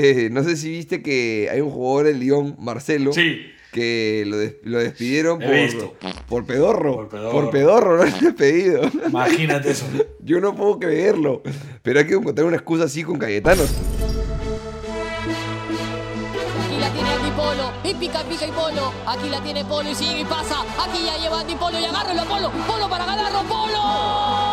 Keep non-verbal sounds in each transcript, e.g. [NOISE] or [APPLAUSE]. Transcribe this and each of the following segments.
eh, no sé si viste que hay un jugador del Lyon, Marcelo, Sí. que lo, des- lo despidieron por, visto. por pedorro. Por pedorro. Por pedorro, lo han despedido. Imagínate eso. [LAUGHS] Yo no puedo creerlo. Pero hay que encontrar una excusa así con Cayetano. Aquí la tiene Andy Polo. Y pica, pica y Polo. Aquí la tiene Polo y sigue y pasa. Aquí ya lleva Andy Polo y agárralo Polo. Polo para ganarlo. Polo.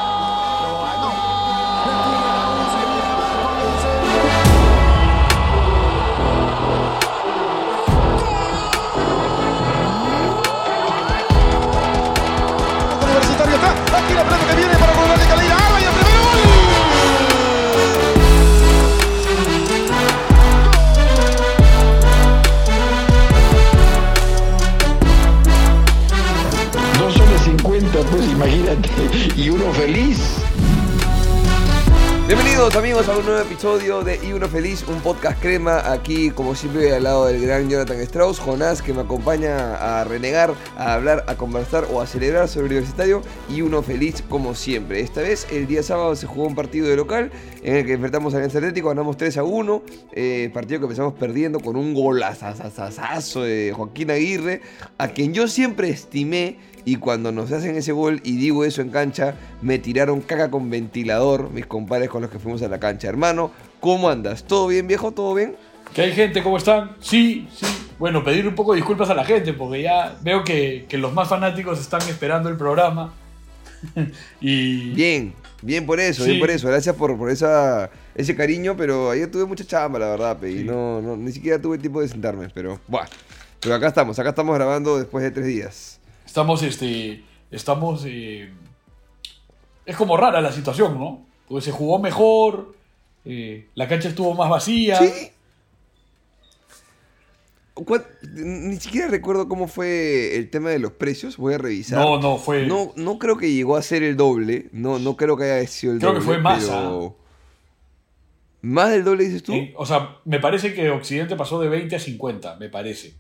Imagínate, y uno feliz. Bienvenidos amigos a un nuevo episodio de Y Uno Feliz, un podcast crema. Aquí, como siempre, al lado del gran Jonathan Strauss, Jonás, que me acompaña a renegar, a hablar, a conversar o a celebrar sobre el universitario. Y Uno Feliz, como siempre. Esta vez, el día sábado, se jugó un partido de local en el que enfrentamos a Alianza Atlético, ganamos 3 a 1. eh, partido que empezamos perdiendo con un golazazazazo de Joaquín Aguirre, a quien yo siempre estimé y cuando nos hacen ese gol, y digo eso en cancha, me tiraron caca con ventilador, mis compadres con los que fuimos a la cancha. Hermano, ¿cómo andas? ¿Todo bien, viejo? ¿Todo bien? ¿Qué hay gente? ¿Cómo están? Sí, sí. Bueno, pedir un poco de disculpas a la gente porque ya veo que, que los más fanáticos están esperando el programa. [LAUGHS] y Bien, bien por eso, Sí. bien por eso. Gracias por, por esa, ese cariño, pero ayer tuve mucha chamba, la verdad, pe, y Sí. no, no, ni siquiera tuve tiempo de sentarme, pero bueno. Pero acá estamos, acá estamos grabando después de tres días. Estamos, este, estamos... eh, es como rara la situación, ¿no? Porque se jugó mejor, eh, la cancha estuvo más vacía. ¿Sí? ¿Cuán- Ni siquiera recuerdo cómo fue el tema de los precios, voy a revisar. No, no, fue... No, no creo que llegó a ser el doble. No, no creo que haya sido el Creo que doble. fue más, pero- ¿Más del doble dices tú? En- o sea, me parece que Occidente pasó de 20 a 50, me parece.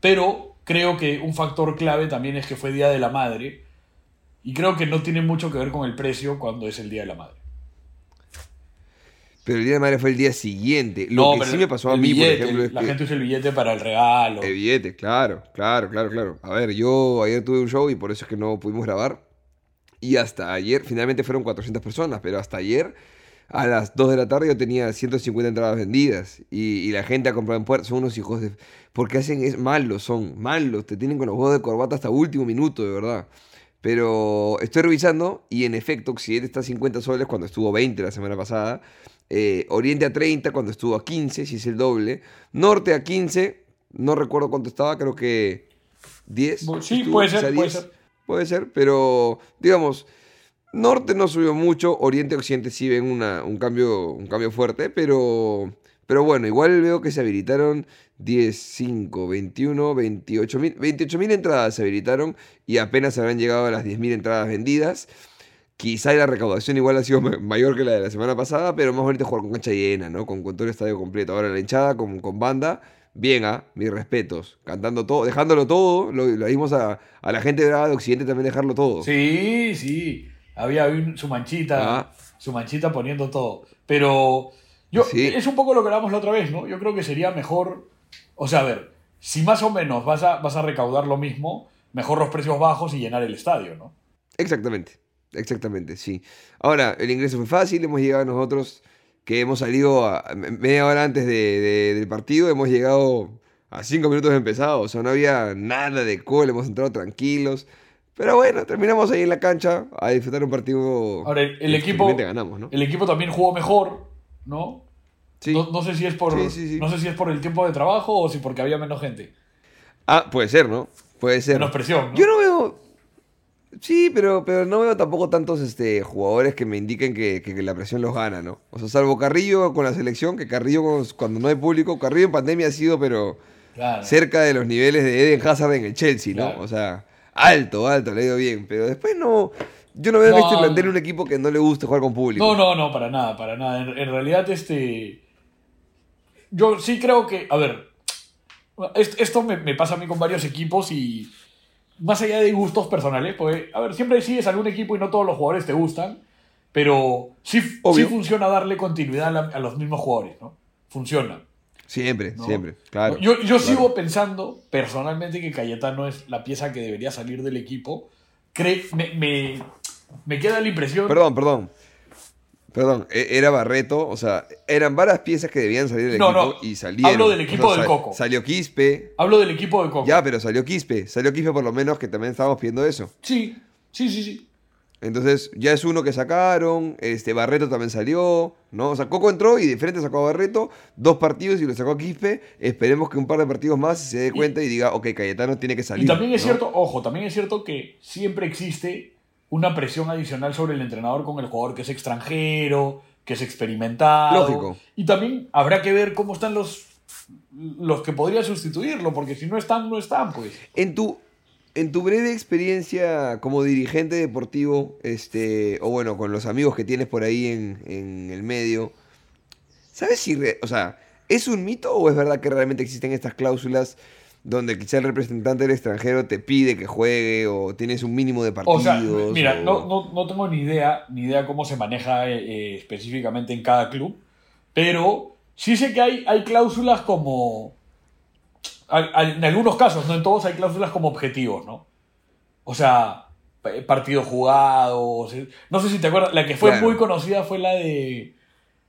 Pero creo que un factor clave también es que fue Día de la Madre. Y creo que no tiene mucho que ver con el precio cuando es el Día de la Madre. Pero el día de madre fue el día siguiente. Lo No, que sí me pasó a mí, billete, por ejemplo, es La que. gente usa el billete para el regalo. El billete, claro, claro, claro, claro. A ver, yo ayer tuve un show y por eso es que no pudimos grabar. Y hasta ayer, finalmente fueron 400 personas, pero hasta ayer, a las 2 de la tarde, yo tenía 150 entradas vendidas. Y, y la gente ha comprado en puertas. Son unos hijos de. Porque hacen es malos, son malos. Te tienen con los huevos de corbata hasta último minuto, de verdad. Pero estoy revisando y en efecto, Occidente está a 50 soles cuando estuvo 20 la semana pasada. Eh, Oriente a 30 cuando estuvo a 15, si es el doble. Norte a 15, no recuerdo cuánto estaba, creo que 10. Bu- sí, estuvo, puede ser, puede 10. ser. Puede ser, pero digamos, Norte no subió mucho, Oriente y Occidente sí ven una- un, cambio, un cambio fuerte, pero, pero bueno, igual veo que se habilitaron 10, 5, 21, 28 mil, 28 mil entradas se habilitaron y apenas habrán llegado a las 10 mil entradas vendidas. Quizá la recaudación igual ha sido ma- mayor que la de la semana pasada, pero más bonito jugar con cancha llena, ¿no? Con, con todo el estadio completo. Ahora la hinchada con, con banda, bien, ¿ah? Mis respetos. Cantando todo, dejándolo todo. Lo, lo dimos a, a la gente de Occidente también dejarlo todo. Sí, sí. Había su manchita, Ah. su manchita poniendo todo. Pero yo Sí. es un poco lo que hablamos la otra vez, ¿no? Yo creo que sería mejor, o sea, a ver, si más o menos vas a, vas a recaudar lo mismo, mejor los precios bajos y llenar el estadio, ¿no? Exactamente, exactamente, sí. Ahora, el ingreso fue fácil, hemos llegado nosotros, que hemos salido a, a media hora antes de- de- del partido, hemos llegado a cinco minutos de empezado, o sea, no había nada de cola, hemos entrado tranquilos. Pero bueno, terminamos ahí en la cancha a disfrutar un partido. Ahora, el, el equipo, ganamos, ¿no? el equipo también jugó mejor, ¿no? Sí. No, no sé si es por, Sí, sí, sí. no sé si es por el tiempo de trabajo o si porque había menos gente, Ah, puede ser, ¿no? Puede ser. menos presión, ¿no? Yo no veo. Sí, pero, pero no veo tampoco tantos este, jugadores que me indiquen que, que- que la presión los gana, ¿no? O sea, salvo Carrillo con la selección, que Carrillo cuando no hay público, Carrillo en pandemia ha sido, pero Claro. cerca de los niveles de Eden Hazard en el Chelsea, ¿no? Claro. O sea, alto, alto, le ha ido bien. Pero después no. Yo no veo a No. este plantel un equipo que no le guste jugar con público. No, no, no, para nada, para nada. En, en realidad, este. Yo sí creo que. A ver. est- Esto me, me pasa a mí con varios equipos y. Más allá de gustos personales, porque. A ver, siempre sigues algún equipo y no todos los jugadores te gustan. Pero sí, sí funciona darle continuidad a, la- a los mismos jugadores, ¿no? Funciona. Siempre, ¿no? siempre, claro. Yo, yo claro. sigo pensando personalmente que Cayetano es la pieza que debería salir del equipo. Cre- me, me, me queda la impresión. Perdón, perdón. Perdón, e- era Barreto, o sea, eran varias piezas que debían salir del No, equipo no, y salieron. hablo del equipo O sea, del Coco. Salió Quispe. Hablo del equipo de Coco. Ya, pero salió Quispe. Salió Quispe por lo menos que también estábamos pidiendo eso. Sí, sí, sí, sí. Entonces, ya es uno que sacaron, este Barreto también salió, ¿no? O sea, Coco entró y de frente sacó a Barreto, dos partidos y lo sacó a Quispe. Esperemos que un par de partidos más se dé cuenta y diga, ok, Cayetano tiene que salir. Y también es ¿no? cierto, ojo, también es cierto que siempre existe una presión adicional sobre el entrenador con el jugador que es extranjero, que es experimentado. Lógico. Y también habrá que ver cómo están los, los que podrían sustituirlo, porque si no están, no están, pues. En tu, en tu breve experiencia como dirigente deportivo, este, o bueno, con los amigos que tienes por ahí en, en el medio, ¿sabes si, re- o sea, es un mito o es verdad que realmente existen estas cláusulas donde quizá el representante del extranjero te pide que juegue o tienes un mínimo de O partidos? sea, mira, o- no, no, no tengo ni idea, ni idea cómo se maneja eh, eh, específicamente en cada club, pero sí sé que hay, hay cláusulas como... En algunos casos, no en todos, hay cláusulas como objetivos, ¿no? O sea, pa- partidos jugados. No sé si te acuerdas, la que fue Claro. muy conocida fue la de...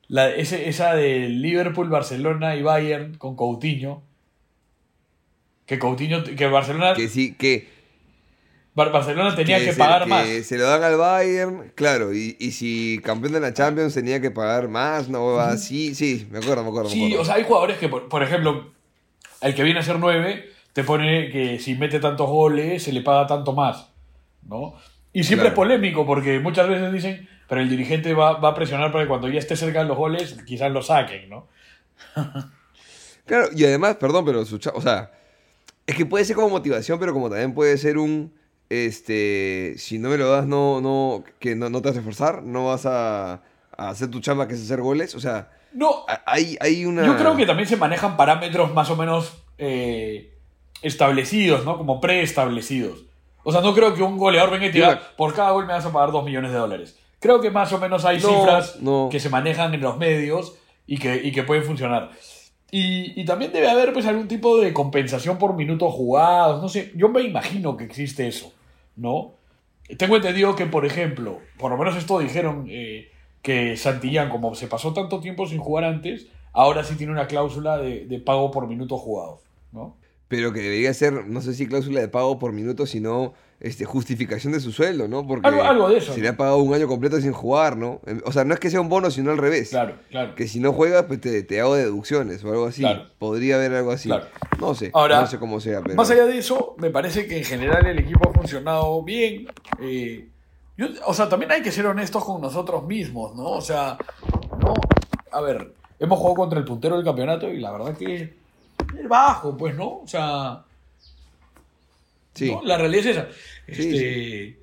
La, ese- esa de Liverpool, Barcelona y Bayern con Coutinho. Que Coutinho, que Barcelona, Que sí, que, Bar- Barcelona tenía que, se, pagar que más. se lo dan al Bayern, claro, y, y si campeón de la Champions tenía que pagar más, no, así, sí, me acuerdo, me acuerdo. me Sí, acuerdo. o sea, hay jugadores que, por, por ejemplo, el que viene a ser 9 te pone que si mete tantos goles se le paga tanto más, ¿no? Y siempre Claro. es polémico porque muchas veces dicen, pero el dirigente va, va a presionar para que cuando ya esté cerca de los goles quizás lo saquen, ¿no? [LAUGHS] Claro, y además, perdón, pero su o sea, es que puede ser como motivación, pero como también puede ser un, este, si no me lo das, no, no, que no, no te vas a esforzar, no vas a, a hacer tu chamba que es hacer goles, o sea, No, hay, hay una... yo creo que también se manejan parámetros más o menos eh, establecidos, ¿no? Como preestablecidos. O sea, no creo que un goleador venga y te diga, por cada gol me vas a pagar 2 millones de dólares. Creo que más o menos hay No, cifras no. que se manejan en los medios y que, y que pueden funcionar. Y, y también debe haber pues algún tipo de compensación por minutos jugados, no sé, yo me imagino que existe eso, ¿no? Tengo entendido que, por ejemplo, por lo menos esto dijeron eh, que Santillán, como se pasó tanto tiempo sin jugar antes, ahora sí tiene una cláusula de, de pago por minutos jugados, ¿no? Pero que debería ser, no sé si cláusula de pago por minuto, sino este, justificación de su sueldo, ¿no? Porque Algo- algo de eso, se le ha pagado un año completo sin jugar, ¿no? O sea, no es que sea un bono, sino al revés. Claro, claro. Que si no juegas, pues te, te hago deducciones o algo así. Claro. Podría haber algo así. Claro. No sé. Ahora, no sé cómo sea, pero. Más allá de eso, me parece que en general el equipo ha funcionado bien. Eh, yo- o sea, también hay que ser honestos con nosotros mismos, ¿no? O sea, no, a ver, hemos jugado contra el puntero del campeonato y la verdad que es bajo, pues, ¿no? O sea, Sí. ¿no? la realidad es esa. Sí, Este,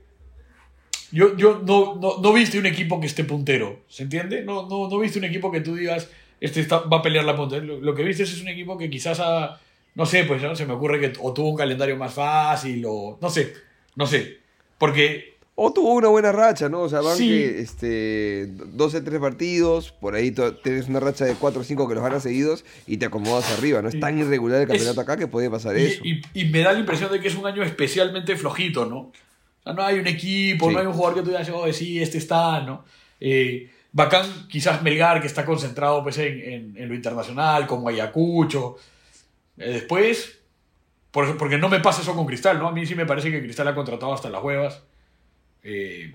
Yo, yo no, no, no viste un equipo que esté puntero, ¿se entiende? No, no, no viste un equipo que tú digas, este está- va a pelear la punta. Lo, lo que viste es un equipo que quizás ha, no sé, pues ¿no? se me ocurre que o tuvo un calendario más fácil o no sé, no sé. Porque O tuvo una buena racha, ¿no? O sea, van Sí. que este, 12, 3 partidos, por ahí tienes una racha de 4 o 5 que los ganas seguidos y te acomodas arriba, ¿no? Es tan irregular el campeonato Es- acá que puede pasar y, eso. y- y me da la impresión de que es un año especialmente flojito, ¿no? O sea, no hay un equipo, Sí. no hay un jugador que tú digas, oh, sí, este está, ¿no? Eh, bacán, quizás Melgar, que está concentrado pues, en, en- en lo internacional, con Ayacucho. Eh, después, por- porque no me pasa eso con Cristal, ¿no? A mí sí me parece que Cristal ha contratado hasta las huevas. Eh,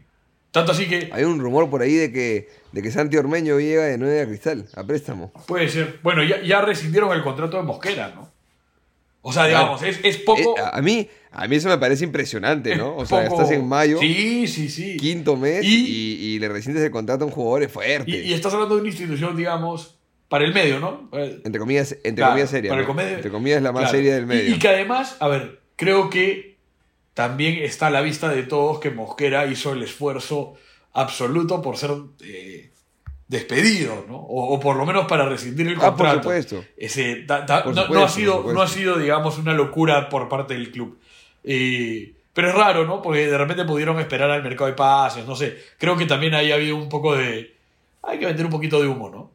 tanto así que Hay un rumor por ahí de que, de que Santi Ormeño llega de 9 a Cristal, a préstamo. puede ser. Bueno, ya, ya rescindieron el contrato de Mosquera, ¿no? O sea, digamos, es, es poco. Eh, a, mí, a mí eso me parece impresionante, ¿no? O sea, poco- estás en mayo, Sí, sí, sí. quinto mes, Y- y, y le rescindes el contrato a un jugador es fuerte. Y, y estás hablando de una institución, digamos, para el medio, ¿no? Eh, Entre comillas, entre Claro, comillas seria. para el ¿no? comedia- Entre comillas la más claro. seria del medio. Y, que además, a ver, creo que también está a la vista de todos que Mosquera hizo el esfuerzo absoluto por ser eh, despedido, ¿no? O, o por lo menos para rescindir el Ah, por contrato. supuesto. Ese, da- da- Por no, supuesto, no ha por sido, no ha sido, digamos, una locura por parte del club. Eh, pero es raro, ¿no? Porque de repente pudieron esperar al mercado de pases, no sé. Creo que también ahí ha habido un poco de... Hay que vender un poquito de humo, ¿no?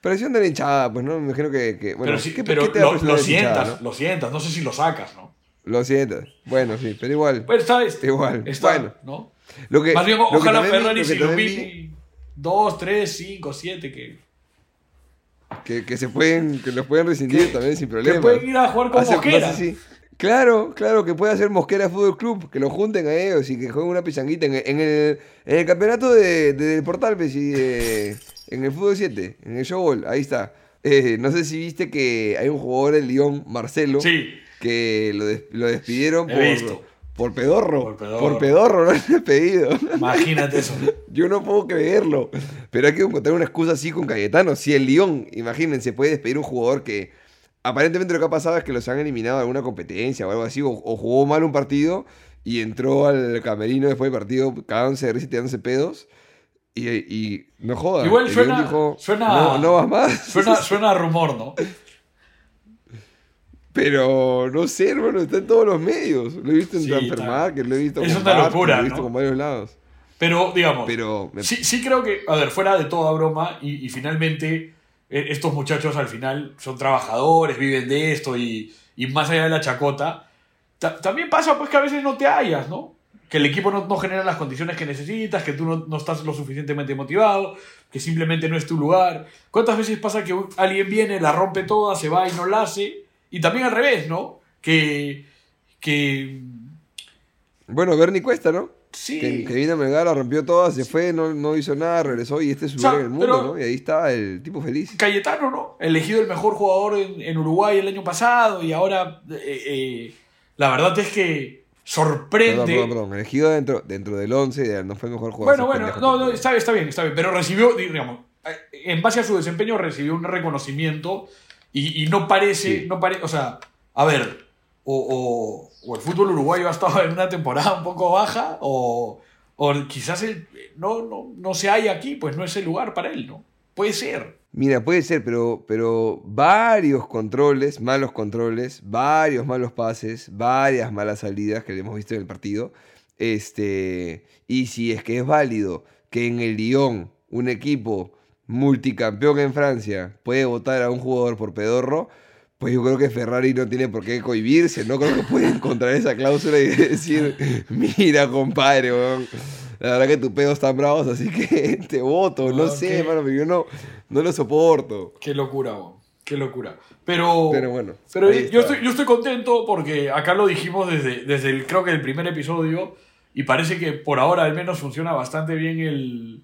Presión de la hinchada, pues no, me imagino que... que- bueno, pero sí, ¿qué- pero qué te da lo, hinchada, sientas, no? lo sientas, no sé si lo sacas, ¿no? Lo sientas. Bueno, sí, pero igual. Pues está Igual, está, bueno. ¿no? Lo que, Más bien, lo que ojalá vi- Ferrari lo se que vi- ilumine 2, 3, 5, 7, que, Que, que se pueden, que los pueden rescindir Que- también sin que problema. pueden ir a jugar con Mosquera. no sé si- Claro, claro, que puede hacer Mosquera Fútbol Club, que lo junten a ellos y que jueguen una pichanguita en, el- en el, en el campeonato de, de- del Portal, pues, y de- en el Fútbol 7, en el Showball, ahí está. Eh, no sé si viste que hay un jugador del Lyon, Marcelo, Sí. Que lo, des- lo despidieron por, visto. por pedorro. Por pedorro. Por pedorro, lo han despedido. Imagínate eso. [LAUGHS] Yo no puedo creerlo. Pero hay que encontrar una excusa así con Cayetano. Si el Lyon, imagínense, puede despedir un jugador que aparentemente lo que ha pasado es que los han eliminado de alguna competencia o algo así, o, o jugó mal un partido y entró al camerino después del partido cagándose de risa y tirándose pedos. Y, y no jodas. Igual suena- dijo, suena- no, no vas más. Suena, [LAUGHS] suena a rumor, ¿no? Pero no sé, hermano, está en todos los medios. Lo he visto en Sí, Transfermarkt, lo he visto Es una locura, lo he visto ¿no? con varios lados. Pero, digamos, Pero me- sí, sí creo que, a ver, fuera de toda broma, y, y finalmente eh, estos muchachos al final son trabajadores, viven de esto, y, y más allá de la chacota, ta- también pasa pues que a veces no te hallas, ¿no? Que el equipo no, no genera las condiciones que necesitas, que tú no, no estás lo suficientemente motivado, que simplemente no es tu lugar. ¿Cuántas veces pasa que alguien viene, la rompe toda, se va y no la hace? Y también al revés, ¿no? Que... que Bueno, Bernie Cuesta, ¿no? sí. Que, que vino a Melgar, la rompió toda, se fue, no, no hizo nada, regresó y este es su lugar en el mundo, ¿no? Y ahí está el tipo feliz. Cayetano, ¿no? Elegido el mejor jugador en, en Uruguay el año pasado y ahora eh, eh, la verdad es que sorprende. Perdón, perdón, perdón. Elegido dentro, dentro del 11, no fue el mejor jugador. Bueno, bueno, no, no, está bien, está bien, pero recibió, digamos, eh, en base a su desempeño recibió un reconocimiento y, y no parece, Sí. no parece, o sea, a ver, o, o- o el fútbol uruguayo ha estado en una temporada un poco baja o, o quizás él no, no, no se halla aquí, pues no es el lugar para él, ¿no? Puede ser. Mira, puede ser, pero, pero varios controles, malos controles, varios malos pases, varias malas salidas que le hemos visto en el partido. Este, y si es que es válido que en el Lyon, un equipo multicampeón en Francia, puede votar a un jugador por pedorro, pues yo creo que Ferrari no tiene por qué cohibirse, no creo que pueda encontrar esa cláusula y [LAUGHS] decir, mira compadre, weón, la verdad que tus pedos están bravos, así que [LAUGHS] te voto, no Ok. sé, hermano, pero yo no, no lo soporto. Qué locura, weón. Qué locura. Pero, Pero bueno, pero yo, estoy, yo estoy contento porque acá lo dijimos desde, desde el, creo que el primer episodio y parece que por ahora al menos funciona bastante bien el,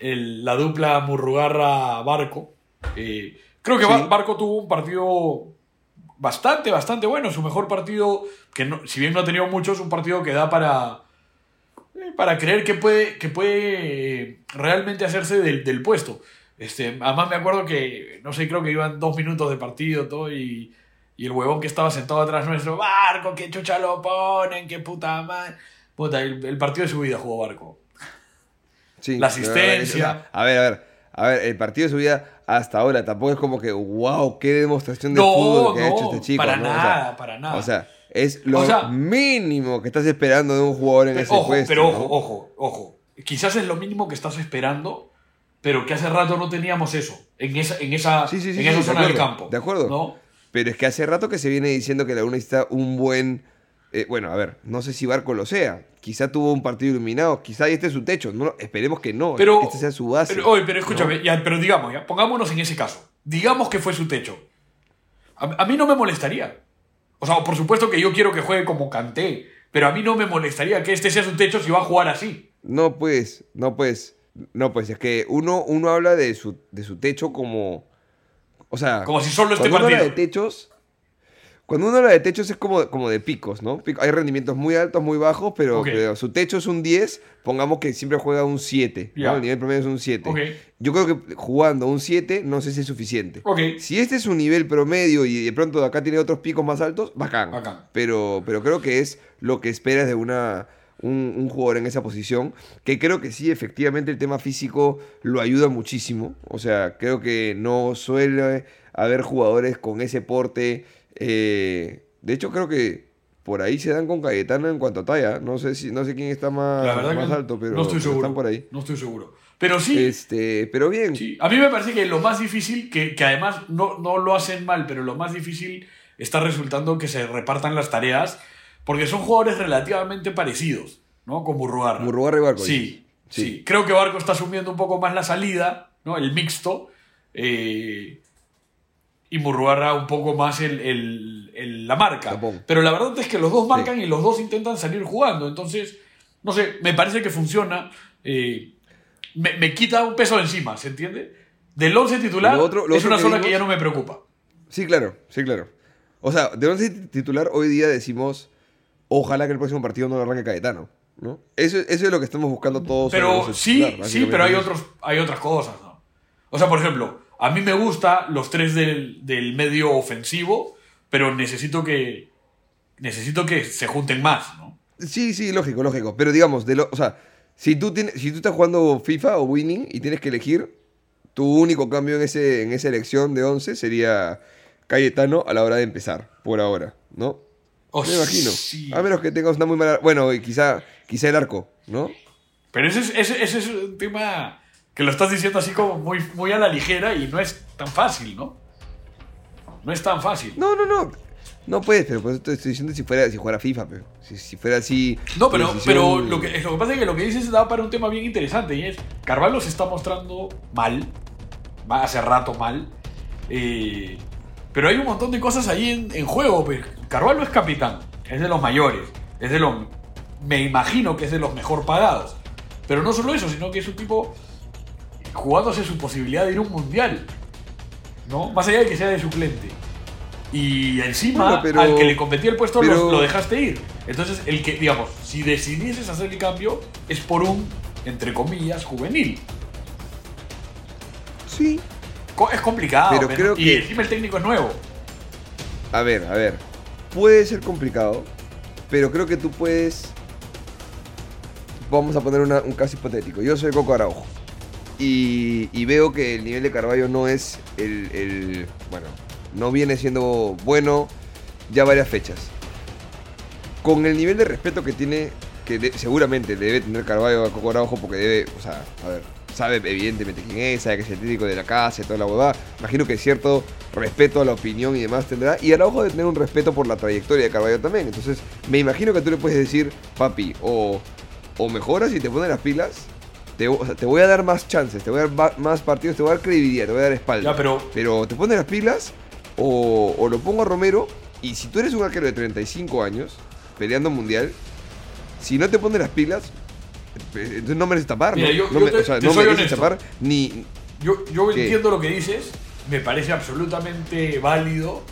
el- la dupla Murrugarra-Barco. Eh, creo que Sí. Barco tuvo un partido bastante, bastante bueno. Su mejor partido, que no- si bien no ha tenido muchos, un partido que da para, eh, para creer que puede, que puede eh, realmente hacerse del, del puesto. Este, además me acuerdo que, no sé, creo que iban dos minutos de partido todo y, y el huevón que estaba sentado atrás nuestro, Barco, que chucha lo ponen, que puta madre. Puta, el, el partido de su vida jugó Barco. Sí, La asistencia. A ver, a ver, a ver, el partido de su vida hasta ahora tampoco es como que, wow, qué demostración de No, fútbol que ha no, hecho este chico. para ¿no? O sea, nada, para nada. O sea, es lo O sea- mínimo que estás esperando de un jugador en ese ojo, puesto. pero ojo, ojo, ojo. Quizás es lo mínimo que estás esperando, pero que hace rato no teníamos eso, en esa, en esa, Sí, sí, sí, en esa de zona del acuerdo, campo. de acuerdo. ¿no? Pero es que hace rato que se viene diciendo que la U necesita un buen. eh, bueno, a ver, no sé si Barco lo sea. Quizá tuvo un partido iluminado, quizá este es su techo. No, esperemos que no, Pero, que este sea su base. Pero, oye, pero escúchame, ¿no? ya, pero digamos, ya, pongámonos en ese caso. Digamos que fue su techo. A, a mí no me molestaría. O sea, por supuesto que yo quiero que juegue como canté, pero a mí no me molestaría que este sea su techo si va a jugar así. No, pues, no, pues. No, pues, es que uno, uno habla de su, de su techo como. O sea. Como si solo este cuando uno habla partido. de techos. Cuando uno habla de techos es como, como de picos, ¿no? Hay rendimientos muy altos, muy bajos, pero, su techo es un 10, pongamos que siempre juega un 7, ¿no? Ya. El nivel promedio es un 7. Ok. Yo creo que jugando un 7 no sé si es suficiente. Si este es un nivel promedio y de pronto acá tiene otros picos más altos, bacán. Bacán. Pero, pero creo que es lo que esperas de una, un, un jugador en esa posición. Que creo que sí, efectivamente, el tema físico lo ayuda muchísimo. O sea, creo que no suele haber jugadores con ese porte. Eh, de hecho, creo que por ahí se dan con Cayetano en cuanto a talla. No sé si no sé quién está más, más alto, pero, no estoy pero seguro. están por ahí. No estoy seguro. Pero sí, Este, pero bien. Sí, a mí me parece que lo más difícil, que, que además no, no lo hacen mal, pero lo más difícil está resultando que se repartan las tareas, porque son jugadores relativamente parecidos, ¿no? Con Burrugarra. Murrugarra y Barco. Sí, sí, Sí. Creo que Barco está asumiendo un poco más la salida, ¿no? El mixto. eh, y Murrugarra un poco más el, el- el- la marca. Pero la verdad es que los dos marcan y los dos intentan salir jugando. Entonces, no sé, me parece que funciona. eh, me, me quita un peso de encima, ¿se entiende? Del 11 titular Lo otro- lo es una zona que ya no me preocupa. Sí, claro, sí, claro. O sea, de once titular hoy día decimos, ojalá que el próximo partido no lo arranque Caetano, ¿no? Eso, eso es lo que estamos buscando todos. Pero sí, titular, sí, pero hay, otros, hay otras cosas, ¿no? O sea, por ejemplo, a mí me gusta los tres del, del medio ofensivo, pero necesito que necesito que se junten más, ¿no? Sí, sí, lógico, lógico. Pero digamos, de lo, o sea, si tú, tienes, si tú estás jugando FIFA o Winning y tienes que elegir, tu único cambio en, ese, en esa elección de 11 sería Cayetano a la hora de empezar, por ahora, ¿no? Oh, Me imagino. sí. A menos que tengas una muy mala... Bueno, y quizá, quizá el arco, ¿no? Pero ese es, ese, ese es un tema que lo estás diciendo así como muy, muy a la ligera y no es tan fácil, ¿no? No es tan fácil. No, no, no. No puedes, pero por eso te estoy diciendo si fuera si fuera FIFA, pero si, si fuera así. No, pero, decisión- pero lo, que, lo que pasa es que lo que dices da para un tema bien interesante y es, Carvalho se está mostrando mal, va hace rato mal, eh, pero hay un montón de cosas ahí en, en juego. Pues. Carvalho es capitán, es de los mayores, es de los, me imagino que es de los mejor pagados, pero no solo eso, sino que es un tipo jugándose su posibilidad de ir a un mundial, ¿no? Más allá de que sea de suplente. Y encima, Bueno, pero- al que le competía el puesto lo- pero- lo dejaste ir. Entonces, el que, digamos, si decidieses hacer el cambio, es por un, entre comillas, juvenil. Sí. Es complicado. Pero creo y que- encima el técnico es nuevo. A ver, a ver. Puede ser complicado, pero creo que tú puedes. Vamos a poner una- un caso hipotético. Yo soy Coco Araujo. Y, veo que el nivel de Carballo no es el, Bueno, no viene siendo bueno ya varias fechas. Con el nivel de respeto que tiene, que de- seguramente debe tener Carballo a Coco Araujo, porque debe, o sea, a ver, sabe evidentemente quién es, sabe que es el técnico de la casa y toda la huevada. Imagino que cierto respeto a la opinión y demás tendrá. Y Araujo debe tener un respeto por la trayectoria de Carballo también. Entonces, me imagino que tú le puedes decir, papi, o, o mejoras y te pones las pilas. Te, o sea, te voy a dar más chances, te voy a dar más partidos, te voy a dar credibilidad, te voy a dar espalda. Ya, pero- Pero te pones las pilas o, o lo pongo a Romero. Y si tú eres un arquero de 35 años, peleando mundial, si no te pones las pilas, eh, entonces no mereces tapar. Mira, ¿no? yo- No yo me- te- o sea, no mereces tapar ni. Yo, yo entiendo lo que dices, me parece absolutamente válido,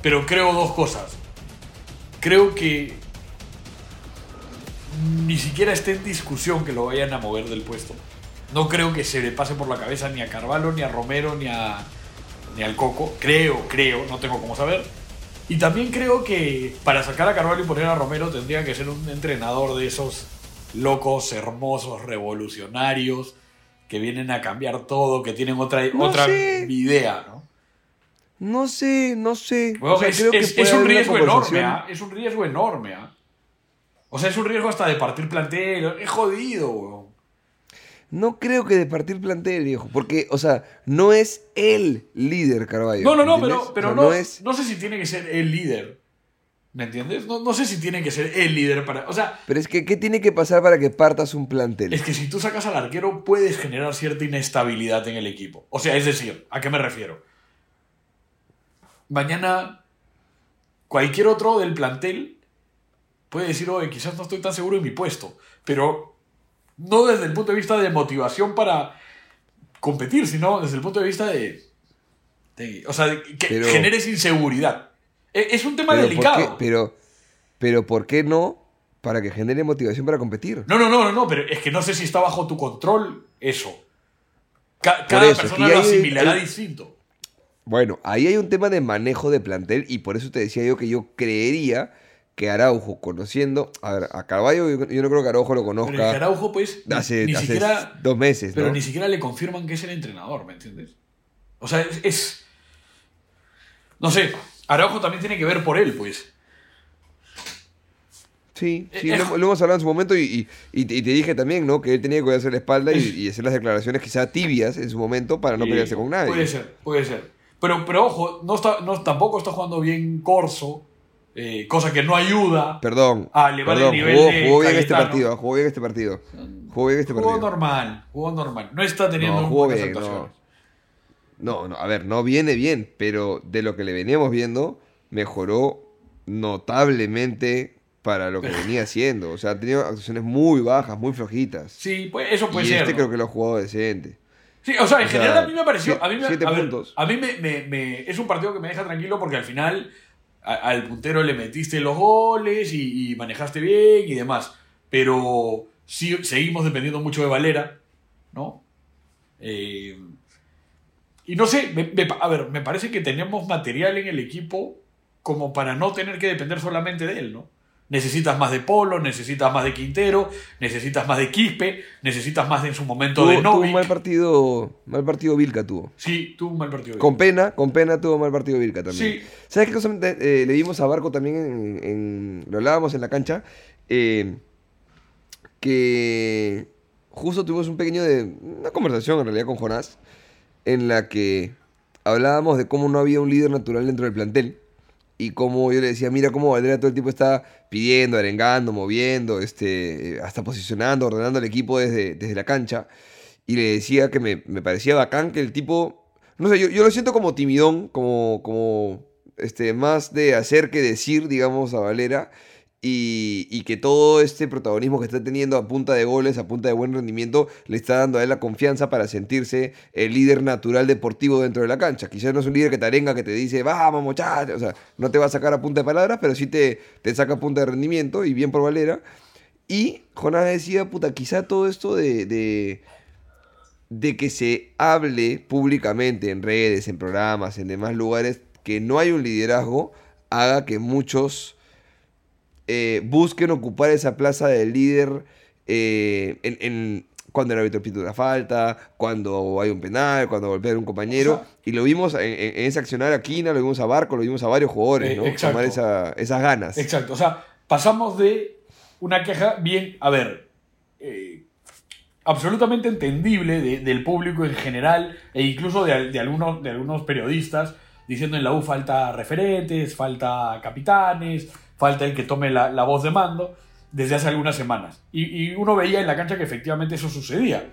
pero creo dos cosas. Creo que ni siquiera esté en discusión que lo vayan a mover del puesto. No creo que se le pase por la cabeza ni a Carvalho, ni a Romero, ni a ni al Coco. Creo, creo, no tengo cómo saber. Y también creo que para sacar a Carvalho y poner a Romero tendría que ser un entrenador de esos locos, hermosos, revolucionarios, que vienen a cambiar todo, que tienen otra, No otra sé. idea, ¿no? No sé, no sé. Bueno, O sea, es, creo que es- puede es un haber una riesgo enorme, conversación. ¿ah? Es un riesgo enorme. O sea, es un riesgo hasta de partir plantel. Es jodido, weón. No creo que de partir plantel, viejo. Porque, o sea, no es el líder Carballo. No, no, no, ¿entiendes? pero, pero O sea, no, es. no sé si tiene que ser el líder. ¿Me entiendes? No, no sé si tiene que ser el líder para. O sea, Pero es que, ¿qué tiene que pasar para que partas un plantel? es que si tú sacas al arquero, puedes generar cierta inestabilidad en el equipo. O sea, es decir, ¿a qué me refiero? Mañana, cualquier otro del plantel puede decir, oye, quizás no estoy tan seguro de mi puesto, pero no desde el punto de vista de motivación para competir, sino desde el punto de vista de. de- o sea, de que Pero- generes inseguridad. E- Es un tema pero, ¿por delicado. qué, pero, pero, ¿por qué no? Para que genere motivación para competir. No, no, no, no, no, pero es que no sé si está bajo tu control eso. Ca- cada eso, persona lo asimilará hay- distinto. Bueno, ahí hay un tema de manejo de plantel y por eso te decía yo que yo creería que Araujo, conociendo. A ver, a Carballo yo, yo no creo que Araujo lo Pero conozca Araujo, pues, hace, ni hace siquiera. dos meses, Pero ¿no? ni siquiera le confirman que es el entrenador, ¿me entiendes? O sea, es. es- no sé, Araujo también tiene que ver por él, pues. Sí, sí, Eh, lo, lo hemos hablado en su momento y, y- y te, y te dije también, ¿no? Que él tenía que cuidarse la espalda y, hacer las declaraciones quizá tibias en su momento para no pelearse con nadie. Puede ser, puede ser. Pero, pero ojo, no está, no, tampoco está jugando bien Corso, eh, cosa que no ayuda. Perdón. a elevar el perdón, nivel jugó, de jugó bien este partido, jugó bien este partido. Jugó bien este Jugó partido. normal, jugó normal. No está teniendo No, jugó buenas bien, actuaciones. No, no, a ver, no viene bien, pero de lo que le veníamos viendo, mejoró notablemente para lo que [LAUGHS] venía haciendo. O sea, ha tenido actuaciones muy bajas, muy flojitas. Sí, pues, eso puede y ser. este ¿no? creo que lo ha jugado decente. Sí, o sea, en O sea, general a mí me pareció. A mí, me, a ver, a mí me, me- me- es un partido que me deja tranquilo porque al final al puntero le metiste los goles y, manejaste bien y demás. Pero sí seguimos dependiendo mucho de Valera, ¿no? Eh, y no sé, me- a ver, me parece que tenemos material en el equipo como para no tener que depender solamente de él, ¿no? Necesitas más de Polo, necesitas más de Quintero, necesitas más de Quispe, necesitas más de en su momento Tuvo, de tuvo un Novik. mal partido, mal partido Vilca tuvo. Sí, tuvo un mal partido. Con pena, con pena tuvo mal partido Vilca también. Sí. ¿Sabes qué cosa eh, le dimos a Barco también en, en- lo hablábamos en la cancha? Eh, que justo tuvimos un pequeño de una conversación en realidad con Jonás en la que hablábamos de cómo no había un líder natural dentro del plantel y cómo yo le decía, mira cómo Valera todo el tiempo está pidiendo, arengando, moviendo, este, hasta posicionando, ordenando al equipo desde, desde la cancha. Y le decía que me, me parecía bacán que el tipo, no sé, yo, yo lo siento como timidón, como, como este, más de hacer que decir, digamos, a Valera. Y, que todo este protagonismo que está teniendo a punta de goles, a punta de buen rendimiento, le está dando a él la confianza para sentirse el líder natural deportivo dentro de la cancha. Quizás no es un líder que te arenga, que te dice, vamos muchachos, o sea, no te va a sacar a punta de palabras, pero sí te, te saca a punta de rendimiento y bien por Valera. Y Jonás decía, puta, quizá todo esto de, de, de que se hable públicamente en redes, en programas, en demás lugares, que no hay un liderazgo, haga que muchos eh, busquen ocupar esa plaza de líder eh, en, en- cuando el árbitro pita una falta, cuando hay un penal, cuando golpea a un compañero. O sea- y lo vimos en, en- ese accionar a Quina, lo vimos a Barco, lo vimos a varios jugadores, Eh, ¿no? exacto. Tomar esa- esas ganas. Exacto, o sea, pasamos de una queja bien, a ver, eh, absolutamente entendible de- del público en general e incluso de, de algunos, de algunos periodistas diciendo en la U falta referentes, falta capitanes, falta el que tome la, la voz de mando desde hace algunas semanas. Y, y uno veía en la cancha que efectivamente eso sucedía.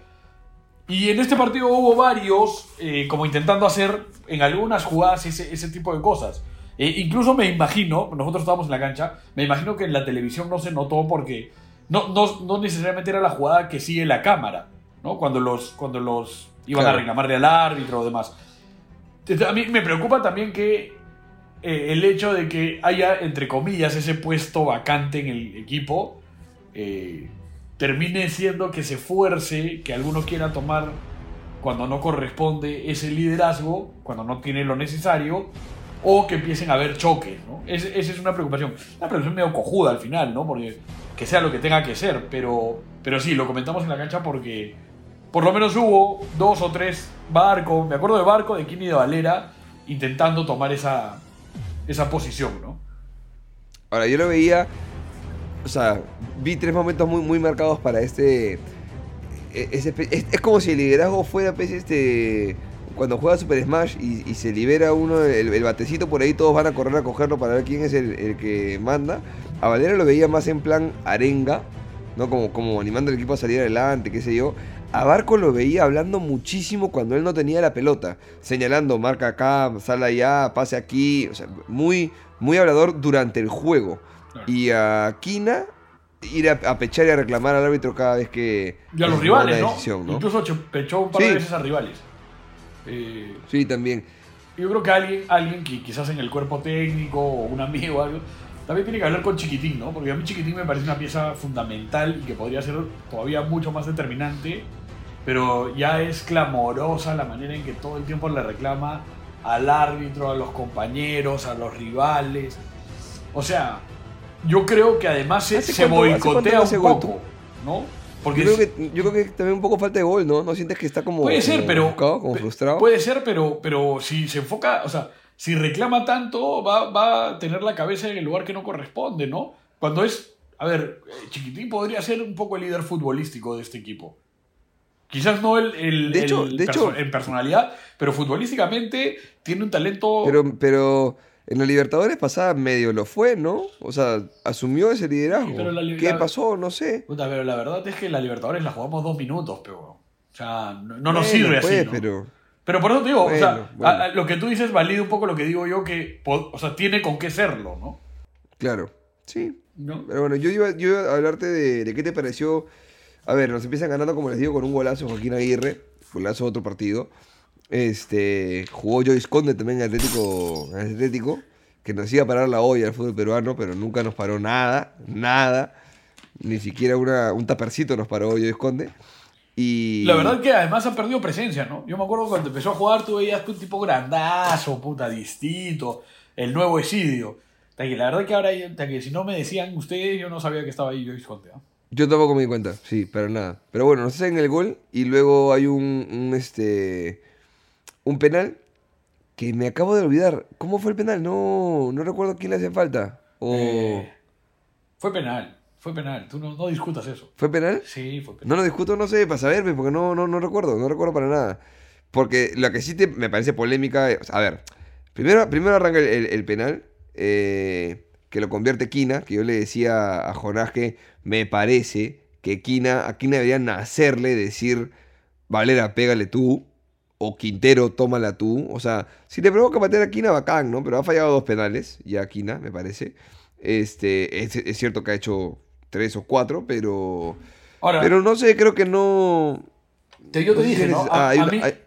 Y en este partido hubo varios, eh, como intentando hacer en algunas jugadas ese, ese tipo de cosas. Eh, incluso me imagino, nosotros estábamos en la cancha, me imagino que en la televisión no se notó porque no, no, no necesariamente era la jugada que sigue la cámara, ¿no? Cuando los, cuando los iban Claro. a reclamarle al árbitro o demás. A mí me preocupa también que eh, el hecho de que haya, entre comillas, ese puesto vacante en el equipo, eh, termine siendo que se fuerce, que alguno quiera tomar cuando no corresponde ese liderazgo, cuando no tiene lo necesario, o que empiecen a haber choques, ¿no? Es- esa es una preocupación. Una preocupación medio cojuda al final, ¿no? Porque que sea lo que tenga que ser, pero, pero sí, lo comentamos en la cancha porque por lo menos hubo dos o tres Barco, me acuerdo de Barco, de Kini de Valera, intentando tomar esa, esa posición, ¿no? Ahora, yo lo veía, o sea, vi tres momentos muy, muy marcados para este... e- es, es como si el liderazgo fuera, pues, este... Cuando juega Super Smash y, se libera uno, el, batecito por ahí, todos van a correr a cogerlo para ver quién es el, el que manda. A Valera lo veía más en plan arenga, ¿no? Como, como animando al equipo a salir adelante, qué sé yo. A Barco lo veía hablando muchísimo cuando él no tenía la pelota, señalando, marca acá, sale allá, pase aquí, o sea, muy, muy hablador durante el juego. Claro. Y a Kina ir a, a pechar y a reclamar al árbitro cada vez que Y a los rivales, ¿no? decisión, ¿no? Incluso ch- pechó un par Sí. de veces a rivales. Eh, Sí, también. yo creo que alguien, alguien que quizás en el cuerpo técnico o un amigo o algo, también tiene que hablar con Chiquitín, ¿no? Porque a mí Chiquitín me parece una pieza fundamental y que podría ser todavía mucho más determinante, pero ya es clamorosa la manera en que todo el tiempo le reclama al árbitro, a los compañeros, a los rivales. O sea, yo creo que además se, ¿Hace se boicotea no un gol poco, ¿no? Porque yo, es- creo que, yo creo que también un poco falta de gol, ¿no? ¿No sientes que está como, Puede ser, como pero. como frustrado? Puede ser, pero, pero si se enfoca, o sea, si reclama tanto, va, va a tener la cabeza en el lugar que no corresponde, ¿no? Cuando es a ver, eh, Chiquitín podría ser un poco el líder futbolístico de este equipo. Quizás no el, el- De hecho- el de hecho- perso- en personalidad, pero futbolísticamente tiene un talento. Pero, pero en la Libertadores pasada medio lo fue, ¿no? O sea, asumió ese liderazgo. Sí, ¿Qué pasó? No sé. Puta, pero la verdad es que la Libertadores la jugamos dos minutos, pero. O sea, no, no nos Bueno, sirve pues, así. ¿no? pero... Pero por eso te digo, o sea, Bueno, bueno. a- a- lo que tú dices valida un poco lo que digo yo, que o sea, tiene con qué serlo, ¿no? Claro, sí. ¿No? Pero bueno, yo iba, yo iba a hablarte de, de qué te pareció. A ver, nos empiezan ganando, como les digo, con un golazo Joaquín Aguirre. Golazo otro partido. Este, jugó Joyce Conde también en Atlético, Atlético, que nos iba a parar la olla al fútbol peruano, pero nunca nos paró nada, nada. Ni siquiera una, un tapercito nos paró Joyce Conde. Y La verdad que además ha perdido presencia, ¿no? Yo me acuerdo cuando empezó a jugar, tú veías que un tipo grandazo, puta, distinto, el nuevo Esidio. La verdad que ahora, que si no me decían ustedes, yo no sabía que estaba ahí Joyce Conte. ¿no? Yo tampoco me di cuenta, sí, para nada. Pero bueno, nos hacen el gol y luego hay un, un, este un penal que me acabo de olvidar. ¿Cómo fue el penal? No, no recuerdo quién le hace falta. O Eh, fue penal, fue penal. Tú no, no discutas eso. ¿Fue penal? Sí, fue penal. No lo discuto, no sé, para saberme, porque no, no, no recuerdo, no recuerdo para nada. Porque lo que sí te, me parece polémica, eh, o sea, a ver, primero, primero arranca el, el- el penal, eh, que lo convierte Quina, que yo le decía a Jonás que me parece que Quina, a Quina deberían nacerle decir, Valera, pégale tú, o Quintero, tómala tú. O sea, si le provoca patear a Quina, bacán, ¿no? Pero ha fallado dos penales, ya Quina, me parece. Este, es, es cierto que ha hecho tres o cuatro, pero... Ahora, Pero no sé, creo que no. te, yo te no dije, ¿no? A, ah, hay a mí, hay-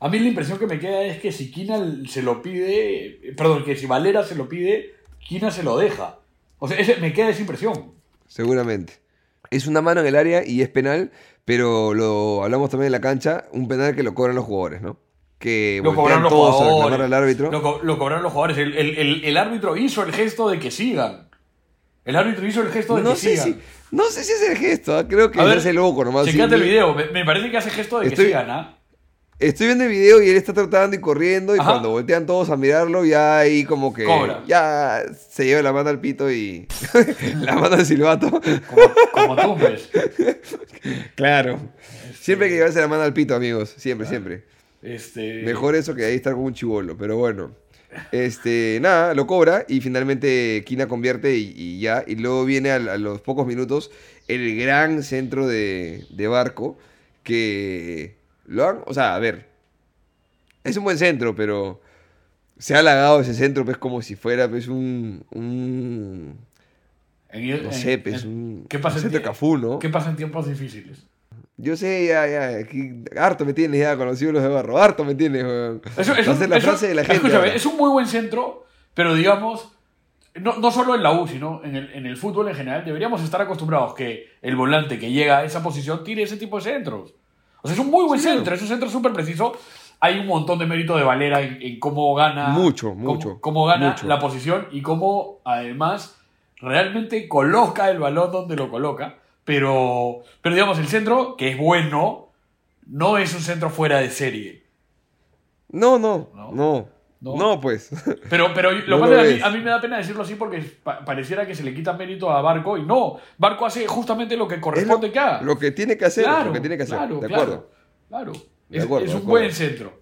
a mí la impresión que me queda es que si Kina se lo pide, perdón, que si Valera se lo pide, Kina se lo deja. O sea, ese- me queda esa impresión. Seguramente. Es una mano en el área y es penal, pero lo hablamos también en la cancha, un penal que lo cobran los jugadores, ¿no? Que Lo cobraron los todos a reclamar jugadores. al árbitro. Lo, co- lo cobraron los jugadores. El, el- el- el árbitro hizo el gesto de que sigan. El árbitro hizo el gesto de No que sigan. si, no sé si es el gesto, ¿ah? creo que A ver, hace loco nomás. Checate el video. Me, me parece que hace gesto de que sigan, ¿ah? Estoy viendo el video y él está tratando y corriendo y Ajá. cuando voltean todos a mirarlo ya ahí como que Cobra. ya se lleva la mano al pito y [LAUGHS] la mano al silbato. Como, como tumbes. Claro. Siempre hay que llevarse la mano al pito, amigos. Siempre, siempre. Este, Mejor eso que ahí estar con un chivolo, pero bueno. Este, nada, lo cobra y finalmente Kina convierte y, y ya. Y luego viene a, los pocos minutos el gran centro de, de Barco que lo han, o sea, a ver, es un buen centro, pero se ha halagado ese centro, pues como si fuera pues un, un en- no sé, pues en- un, ¿qué pasa un en centro Cafú, ¿no? ¿Qué pasa en tiempos difíciles? Yo sé, ya, ya, aquí, harto me tienes ya con los ídolos de Barro, harto me tienes, weón. Eso, eso- la eso- frase de la gente. Escúchame, es un muy buen centro, pero digamos, no, no solo en la U, sino en el, en el fútbol en general, deberíamos estar acostumbrados que el volante que llega a esa posición tire ese tipo de centros. O sea, es un muy buen Sí, claro. centro, es un centro súper preciso. Hay un montón de mérito de Valera en, en cómo gana. Mucho, cómo- mucho, Cómo, gana mucho. la posición y cómo, además, realmente coloca el balón donde lo coloca. Pero, pero digamos, el centro, que es bueno, no es un centro fuera de serie. No, no, No. no, no, No. pues. Pero, pero [LAUGHS] lo No lo a mí, a mí me da pena decirlo así porque pa- pareciera que se le quita mérito a Barco y no. Barco hace justamente lo que Es corresponde lo, que haga. lo que tiene que hacer, claro, lo que tiene que hacer. claro, de acuerdo. Claro. De Es, acuerdo, es un buen centro.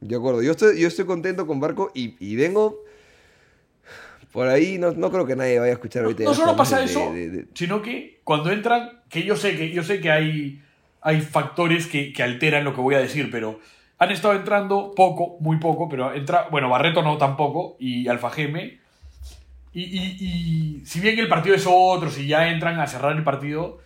De acuerdo. Yo estoy, yo estoy contento con Barco y, y vengo. Por ahí no, no creo que nadie vaya a escuchar No, ahorita. no las solo frases pasa de- eso, de- sino que cuando entran, que yo sé que, yo sé que hay, hay factores que, que alteran lo que voy a decir, pero han estado entrando poco, muy poco, pero entra, bueno, Barreto no tampoco, y Alfa Geme. Y, y- y si bien el partido es otro, si ya entran a cerrar el partido,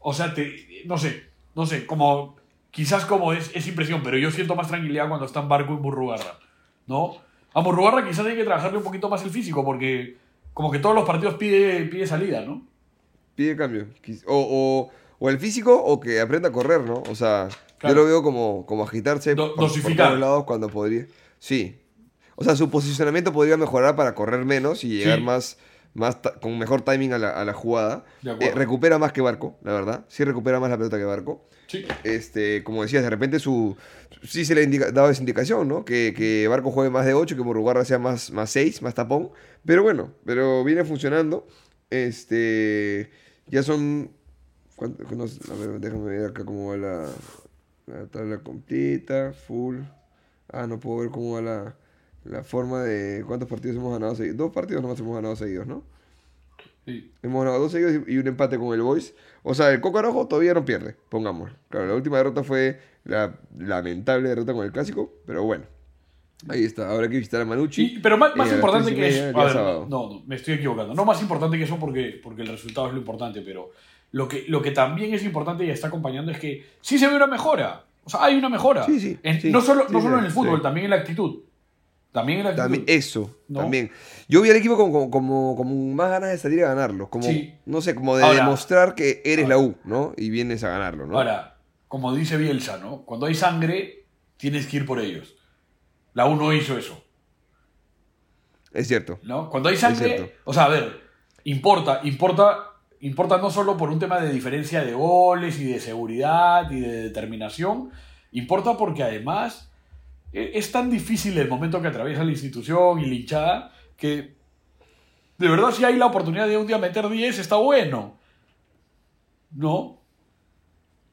o sea, te, no sé, no sé, como quizás como es, es impresión, pero yo siento más tranquilidad cuando están Barco y Murrugarra, ¿no? A Murrugarra quizás hay que trabajarle un poquito más el físico, porque como que todos los partidos pide, pide salida, ¿no? Pide cambio. O, o, o el físico o que aprenda a correr, ¿no? O sea, Claro. yo lo veo como, como agitarse Do- por, por dosificar. todos lados cuando podría. Sí. O sea, su posicionamiento podría mejorar para correr menos y llegar Sí. más, más con mejor timing a la, a la jugada. Eh, recupera más que Barco, la verdad. Sí recupera más la pelota que Barco. Sí. Este, como decías, de repente su sí se le indica- daba esa indicación, ¿no? Que, que Barco juegue más de 8, que Murugarra sea más, más 6, más tapón. Pero bueno, pero viene funcionando. Este, ya son... ¿cuánto- no sé, a ver, déjame ver acá cómo va la, la tabla completa, full. Ah, no puedo ver cómo va la, la forma de cuántos partidos hemos ganado seguidos. Dos partidos nomás hemos ganado seguidos, ¿no? sí. Hemos ganado dos seguidos y un empate con el Boys. O sea, el Coco Rojo todavía no pierde, pongamos. Claro, la última derrota fue la lamentable derrota con el Clásico, pero bueno. Ahí está, ahora hay que visitar a Manucci. Y- pero más, más eh, importante que eso. a ver, no, no, me estoy equivocando. No más importante que eso porque, porque el resultado es lo importante, pero lo que, lo que también es importante y está acompañando es que sí se ve una mejora. O sea, hay una mejora. Sí, sí, En- sí, no solo, no solo en el fútbol, también en la actitud. También en la actitud. También, eso, ¿No? también. Yo vi al equipo como, como, como, más ganas de salir a ganarlo. Como, Sí. no sé, como de Ahora- demostrar que eres ahora- la U, ¿no? Y vienes a ganarlo, ¿no? Ahora, como dice Bielsa, ¿no? Cuando hay sangre, tienes que ir por ellos. La U no hizo eso. Es cierto. ¿no? Cuando hay sangre, o sea, a ver, importa, importa, importa no solo por un tema de diferencia de goles y de seguridad y de determinación, importa porque además eh, es tan difícil el momento que atraviesa la institución y la hinchada que de verdad si hay la oportunidad de un día meter 10 está bueno. ¿No?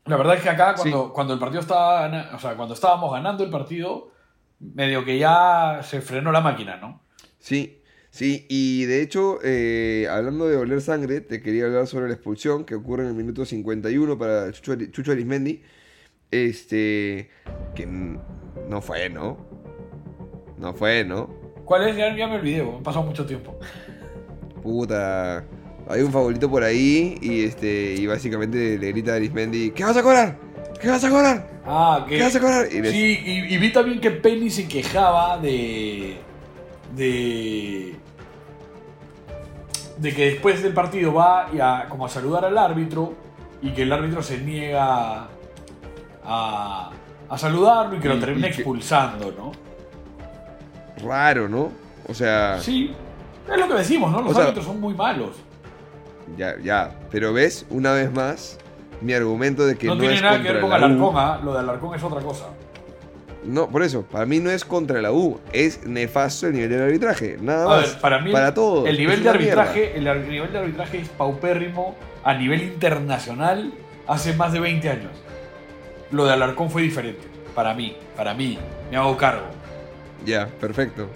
La verdad es que acá cuando, cuando el partido estaba, o sea, cuando estábamos ganando el partido, medio que ya se frenó la máquina, ¿no? Sí, sí, y de hecho, eh, hablando de oler sangre, te quería hablar sobre la expulsión que ocurre en el minuto 51 para Chucho, Chucho Arismendi. Este, que no fue, ¿no? No fue, ¿no? ¿Cuál es? Ya, ya me olvidé, pasado mucho tiempo. Puta, hay un favorito por ahí y este, y básicamente le grita a Arismendi, ¿qué vas a cobrar? ¿Qué vas a cobrar? Ah, que. ¿Qué vas a cobrar? Y Sí, y, y vi también que Penny se quejaba de. De. de que después del partido va y a, como a saludar al árbitro y que el árbitro se niega a, a saludarlo y que lo termina que- expulsando, ¿no? Raro, ¿no? O sea, Sí, es lo que decimos, ¿no? Los sea- árbitros son muy malos. ya, ya, pero ves, una vez más, mi argumento de que no no, tiene es nada que ver con. Alarcón, ¿ah? Lo de Alarcón es otra cosa. No, por eso, para mí no es contra la U, es nefasto el nivel del arbitraje, nada A más. ver, para mí para todos. el nivel de mierda. arbitraje, el, nivel de arbitraje es paupérrimo a nivel internacional hace más de 20 años. Lo de Alarcón fue diferente. Para mí, para mí, me hago cargo. Ya, perfecto.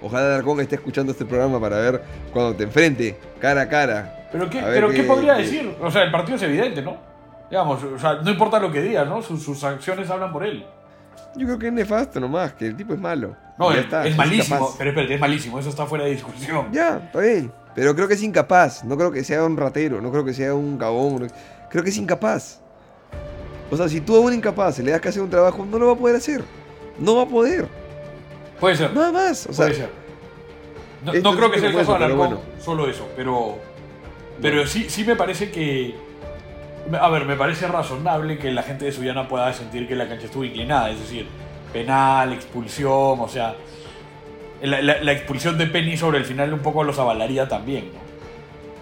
Ojalá Alarcón esté escuchando este programa para ver cuando te enfrente, cara a cara. Pero qué, pero qué- qué podría qué- decir? O sea, el partido es evidente, ¿no? Digamos, o sea, no importa lo que digas, ¿no? Sus, sus acciones hablan por él. Yo creo que es nefasto nomás, que el tipo es malo. No, Ya es, está, es malísimo. Pero espérate, es malísimo. Eso está fuera de discusión. Ya, está bien. Pero creo que es incapaz. No creo que sea un ratero. No creo que sea un cagón. no- Creo que es incapaz. O sea, si tú a un incapaz le das que hacer un trabajo, no lo va a poder hacer. No va a poder. Puede ser. Nada más. O sea, Puede ser. No, creo que sea el caso de Alarcón, solo eso, pero, pero sí, sí me parece que... A ver, me parece razonable que la gente de Suyana pueda sentir que la cancha estuvo inclinada, es decir, penal, expulsión, o sea, la, expulsión de Penny sobre el final un poco los avalaría también, ¿no?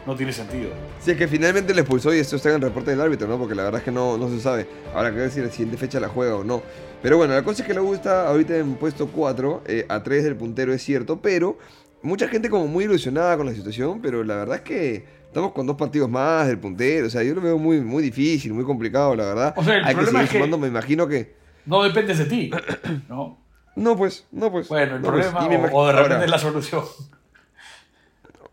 No tiene sentido. Si es que finalmente le expulsó y esto está en el reporte del árbitro, ¿no? Porque la verdad es que no, no se sabe. Habrá que ver si la siguiente fecha la juega o no. Pero bueno, la cosa es que U está ahorita en puesto 4, eh, a 3 del puntero es cierto, pero mucha gente como muy ilusionada con la situación, pero la verdad es que estamos con dos partidos más del puntero, o sea, yo lo veo muy, muy difícil, muy complicado, la verdad. O sea, el Hay que problema es que- sumando, me imagino que... No dependes de ti, [CLEARS THROAT] ¿no? No, pues, no, pues. Bueno, el no, pues. problema, o, de repente ahora, es la solución. [LAUGHS]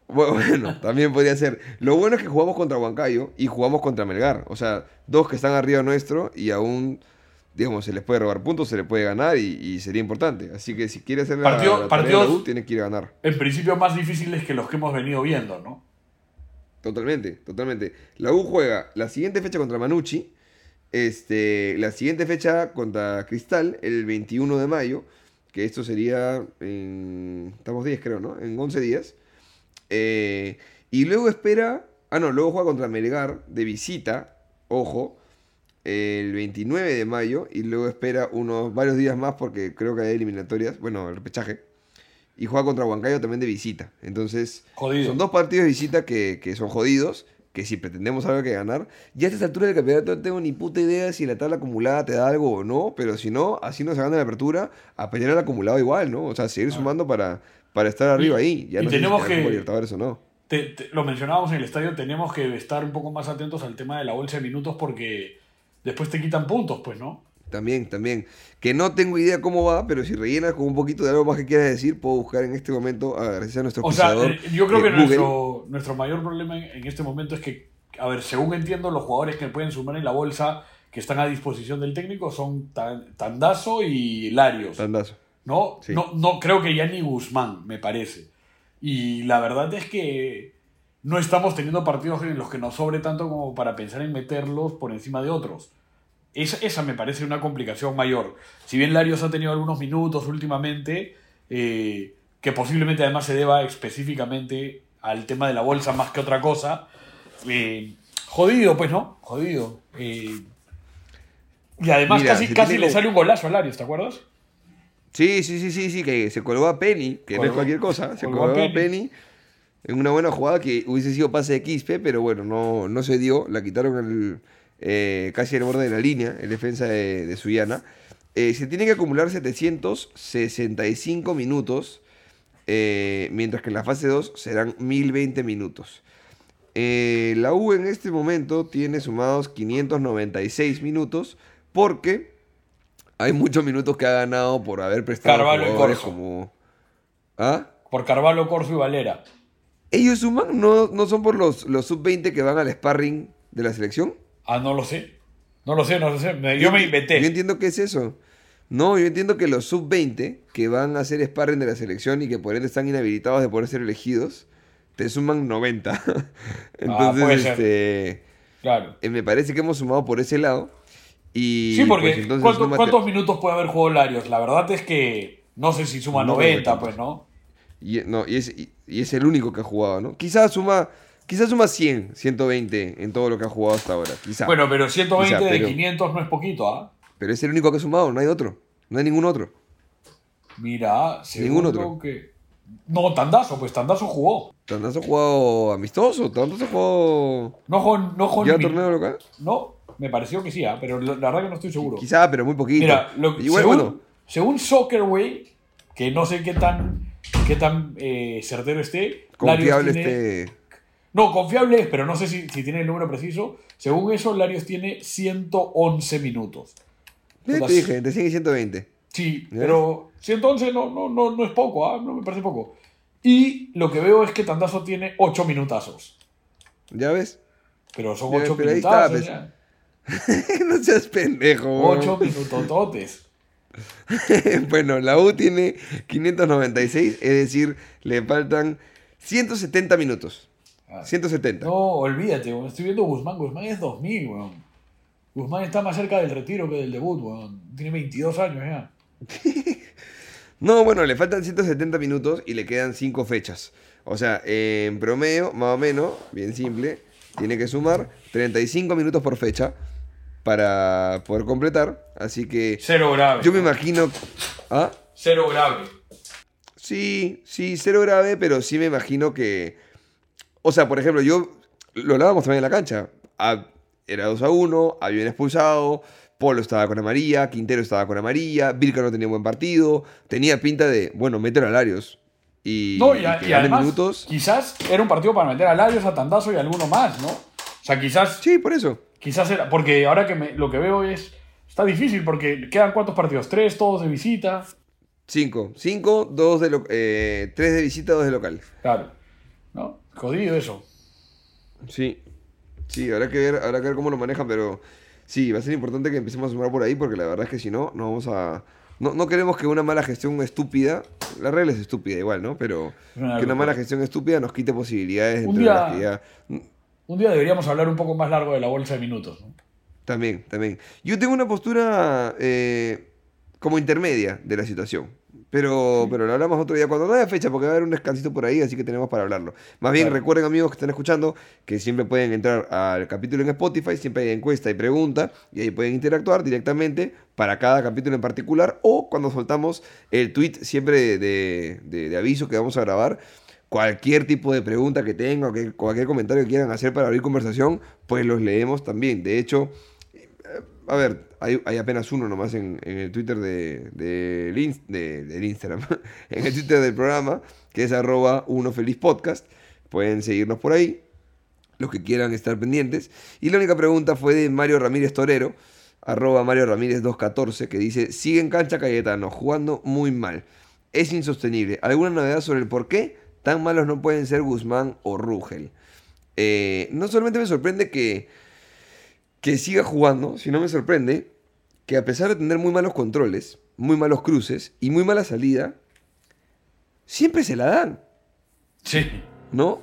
Bueno, también podría ser. Lo bueno es que jugamos contra Huancayo y jugamos contra Melgar. O sea, dos que están arriba nuestro y aún, digamos, se les puede robar puntos, se les puede ganar y, y sería importante. Así que si quiere hacer la, Partido- la de U, tiene que ir a ganar. En principio más difíciles que los que hemos venido viendo, ¿no? Totalmente, totalmente. La U juega la siguiente fecha contra Manucci, este, la siguiente fecha contra Cristal, el 21 de mayo, que esto sería en... Estamos 10 creo, ¿no? En 11 días. Eh, y luego espera... Ah, no, luego juega contra Melgar de visita, ojo, el 29 de mayo, y luego espera unos varios días más porque creo que hay eliminatorias, bueno, el repechaje. Y juega contra Huancayo también de visita. Entonces, Jodido. son dos partidos de visita que, que son jodidos, que si pretendemos algo que ganar, ya a esta altura del campeonato no tengo ni puta idea si la tabla acumulada te da algo o no, pero si no, así no se gana la apertura, a pelear el acumulado igual, ¿no? O sea, seguir sumando para, para estar arriba ahí. Ya Ah. y no sé si tenemos que- Libertadores o no. Te- te- lo mencionábamos en el estadio, tenemos que estar un poco más atentos al tema de la bolsa de minutos porque después te quitan puntos, pues, ¿no? También, también. Que no tengo idea cómo va, pero si rellenas con un poquito de algo más que quieras decir, puedo buscar en este momento, a- gracias a nuestro O sea, eh, yo creo eh, que nuestro, nuestro mayor problema en, este momento es que, a ver, según entiendo, los jugadores que pueden sumar en la bolsa que están a disposición del técnico son Tan- Tandazo y Larios. Tandazo. ¿no? Sí. No, no creo que ya ni Guzmán, me parece. Y la verdad es que no estamos teniendo partidos en los que nos sobre tanto como para pensar en meterlos por encima de otros. Esa, esa me parece una complicación mayor. Si bien Larios ha tenido algunos minutos últimamente, eh, que posiblemente además se deba específicamente al tema de la bolsa más que otra cosa, eh, jodido, pues, ¿no? Jodido. Eh, y además Mira, casi, casi tiene le sale un golazo a Larios, ¿te acuerdas? Sí, sí, sí, sí, sí, que se colgó a Penny, que no es cualquier cosa, se colgó colgó a a Penny en una buena jugada que hubiese sido pase de Quispe, pero bueno, no, no se dio, la quitaron el, eh, casi al borde de la línea, el defensa de, de Suyana. Eh, se tiene que acumular 765 minutos, eh, mientras que en la fase 2 serán 1020 minutos. La U en este momento tiene sumados 596 minutos porque hay muchos minutos que ha ganado por haber prestado Carvalho y Corso. como... ¿Ah? Por Carvalho, Corso y Valera. ¿Ellos suman? ¿No, no son por los, los sub-20 que van al sparring de la selección? Ah, no lo sé. No lo sé, no lo sé. Me- yo me inventé. Yo entiendo que es eso. No, yo entiendo que los sub-20 que van a hacer sparring de la selección y que por ende están inhabilitados de poder ser elegidos, te suman 90. [LAUGHS] Entonces, puede ser. este, Claro. eh, me parece que hemos sumado por ese lado. Y, Sí, porque pues, entonces ¿cuánto- súmate- ¿cuántos minutos puede haber jugado Larios? La verdad es que no sé si suma No, 90, no, pues, ¿no? Y, no, y, es, y, y es el único que ha jugado, ¿no? Quizás suma, quizás suma 100, 120 en todo lo que ha jugado hasta ahora. Quizá. Bueno, pero 120 Quizá, de pero- 500 no es poquito, ¿ah? Pero es el único que ha sumado, no hay otro. No hay ningún otro. Mira, Ningún otro. que... No, Tandazo, pues Tandazo jugó. ¿Tandazo ha jugado amistoso? ¿Tandazo ha jugado No jugó, no jugó ya torneo local? No, me pareció que sí, ¿ah? pero la verdad que no estoy seguro. Quizá, pero muy poquito. Mira, lo- Igual, según, bueno, según Soccerway, que no sé qué tan, qué tan eh, certero esté. confiable este... No, confiable es, pero no sé si, si tiene el número preciso. Según eso, Larios tiene 111 minutos. Eh, te dije, entre 100 y 120. Sí, ¿Ya? pero 111 no, no, no, no es poco, ¿ah? no me parece poco. Y lo que veo es que Tandazo tiene 8 minutazos. ¿Ya ves? Pero son Ya, 8 pero está, minutazos. pues. [LAUGHS] no seas pendejo. weón. 8 minutototes. [LAUGHS] bueno, la U tiene 596, es decir, le faltan 170 minutos. Ah. 170. No, olvídate, weón. estoy viendo Guzmán. Guzmán es 2000, weón. Guzmán está más cerca del retiro que del debut, weón. Tiene 22 años ya. [LAUGHS] No, bueno, le faltan 170 minutos y le quedan 5 fechas. O sea, en promedio, más o menos, bien simple, tiene que sumar 35 minutos por fecha para poder completar. Así que Cero grave. yo me imagino... ¿Ah? Cero grave. Sí, sí, cero grave, pero sí me imagino que... O sea, por ejemplo, yo... Lo hablábamos también en la cancha. Ah, era 2 a 1, había un expulsado, Polo estaba con amarilla, Quintero estaba con amarilla, Virka no tenía buen partido, tenía pinta de, bueno, meter a Larios. Y, No, y, y a- y además, minutos. quizás era un partido para meter a Larios, a Tandazo y a alguno más, ¿no? O sea, quizás, Sí, por eso. quizás era. Porque ahora que me- lo que veo es. Está difícil porque quedan cuántos partidos? Tres, todos de visita. Cinco. Cinco, dos de lo- eh, tres de visita, dos de local. Claro. ¿No? Jodido eso. Sí. Sí, habrá que ver, habrá que ver cómo lo manejan, pero sí, va a ser importante que empecemos a sumar por ahí, porque la verdad es que si no, no vamos a. No, no queremos que una mala gestión estúpida, la regla es estúpida igual, ¿no? Pero una que una mala gestión estúpida nos quite posibilidades Un día- las que ya. Un día deberíamos hablar un poco más largo de la bolsa de minutos, ¿no? También, también. Yo tengo una postura eh, como intermedia de la situación. Pero, pero lo hablamos otro día cuando no haya fecha, porque va a haber un descansito por ahí, así que tenemos para hablarlo. Más bien, Claro. recuerden, amigos que están escuchando, que siempre pueden entrar al capítulo en Spotify, siempre hay encuesta y pregunta, y ahí pueden interactuar directamente para cada capítulo en particular, o cuando soltamos el tweet siempre de, de- de- aviso que vamos a grabar. Cualquier tipo de pregunta que tengan, cualquier comentario que quieran hacer para abrir conversación, pues los leemos también. De hecho, a ver, hay, apenas uno nomás en, en el Twitter de, de- de- Instagram, [LAUGHS] en el Twitter del programa, que es arroba uno feliz podcast. Pueden seguirnos por ahí, los que quieran estar pendientes. Y la única pregunta fue de Mario Ramírez Torero, arroba Mario Ramírez 214, que dice, sigue en cancha Cayetano, jugando muy mal. Es insostenible. ¿Alguna novedad sobre el por qué tan malos no pueden ser Guzmán o Rugel? Eh, no solamente me sorprende que que siga jugando, si no me sorprende que a pesar de tener muy malos controles, muy malos cruces y muy mala salida, siempre se la dan, Sí. ¿no?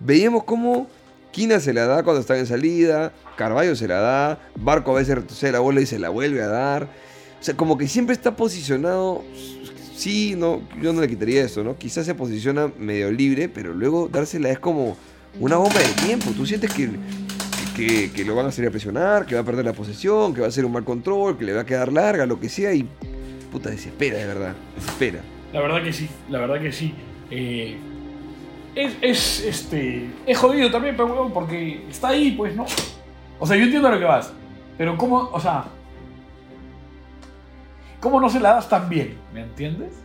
Veíamos cómo Quina se la da cuando está en salida, Carballo se la da, Barco a veces retrocede la bola y se la vuelve a dar. O sea, como que siempre está posicionado, sí, no, yo no le quitaría eso, ¿no? Quizás se posiciona medio libre, pero luego dársela es como una bomba de tiempo. Tú sientes que, que, que lo van a hacer a presionar, que va a perder la posesión, que va a hacer un mal control, que le va a quedar larga, lo que sea, y puta, desespera, de verdad, desespera. La verdad que sí, la verdad que sí. Eh, es, es, este, es jodido también, pero huevón, porque está ahí, pues, ¿no? O sea, yo entiendo lo que vas, pero ¿cómo, o sea, cómo no se la das tan bien? ¿Me entiendes?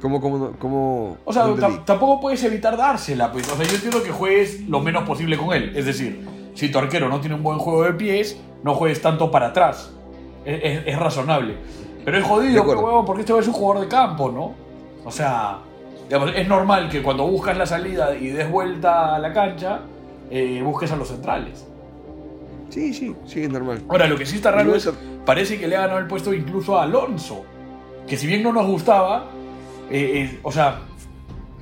¿Cómo, cómo, cómo, O sea, tampoco puedes evitar dársela, pues. O sea, yo entiendo que juegues lo menos posible con él. Es decir, si tu arquero no tiene un buen juego de pies, no juegues tanto para atrás. Es, es- es razonable. Pero es jodido, porque este es un jugador de campo, ¿no? O sea, digamos, es normal que cuando buscas la salida y des vuelta a la cancha, eh, busques a los centrales. Sí, sí, sí, es normal. Ahora, lo que sí está raro es, parece que le ha ganado el puesto incluso a Alonso, que si bien no nos gustaba, eh, eh, o sea,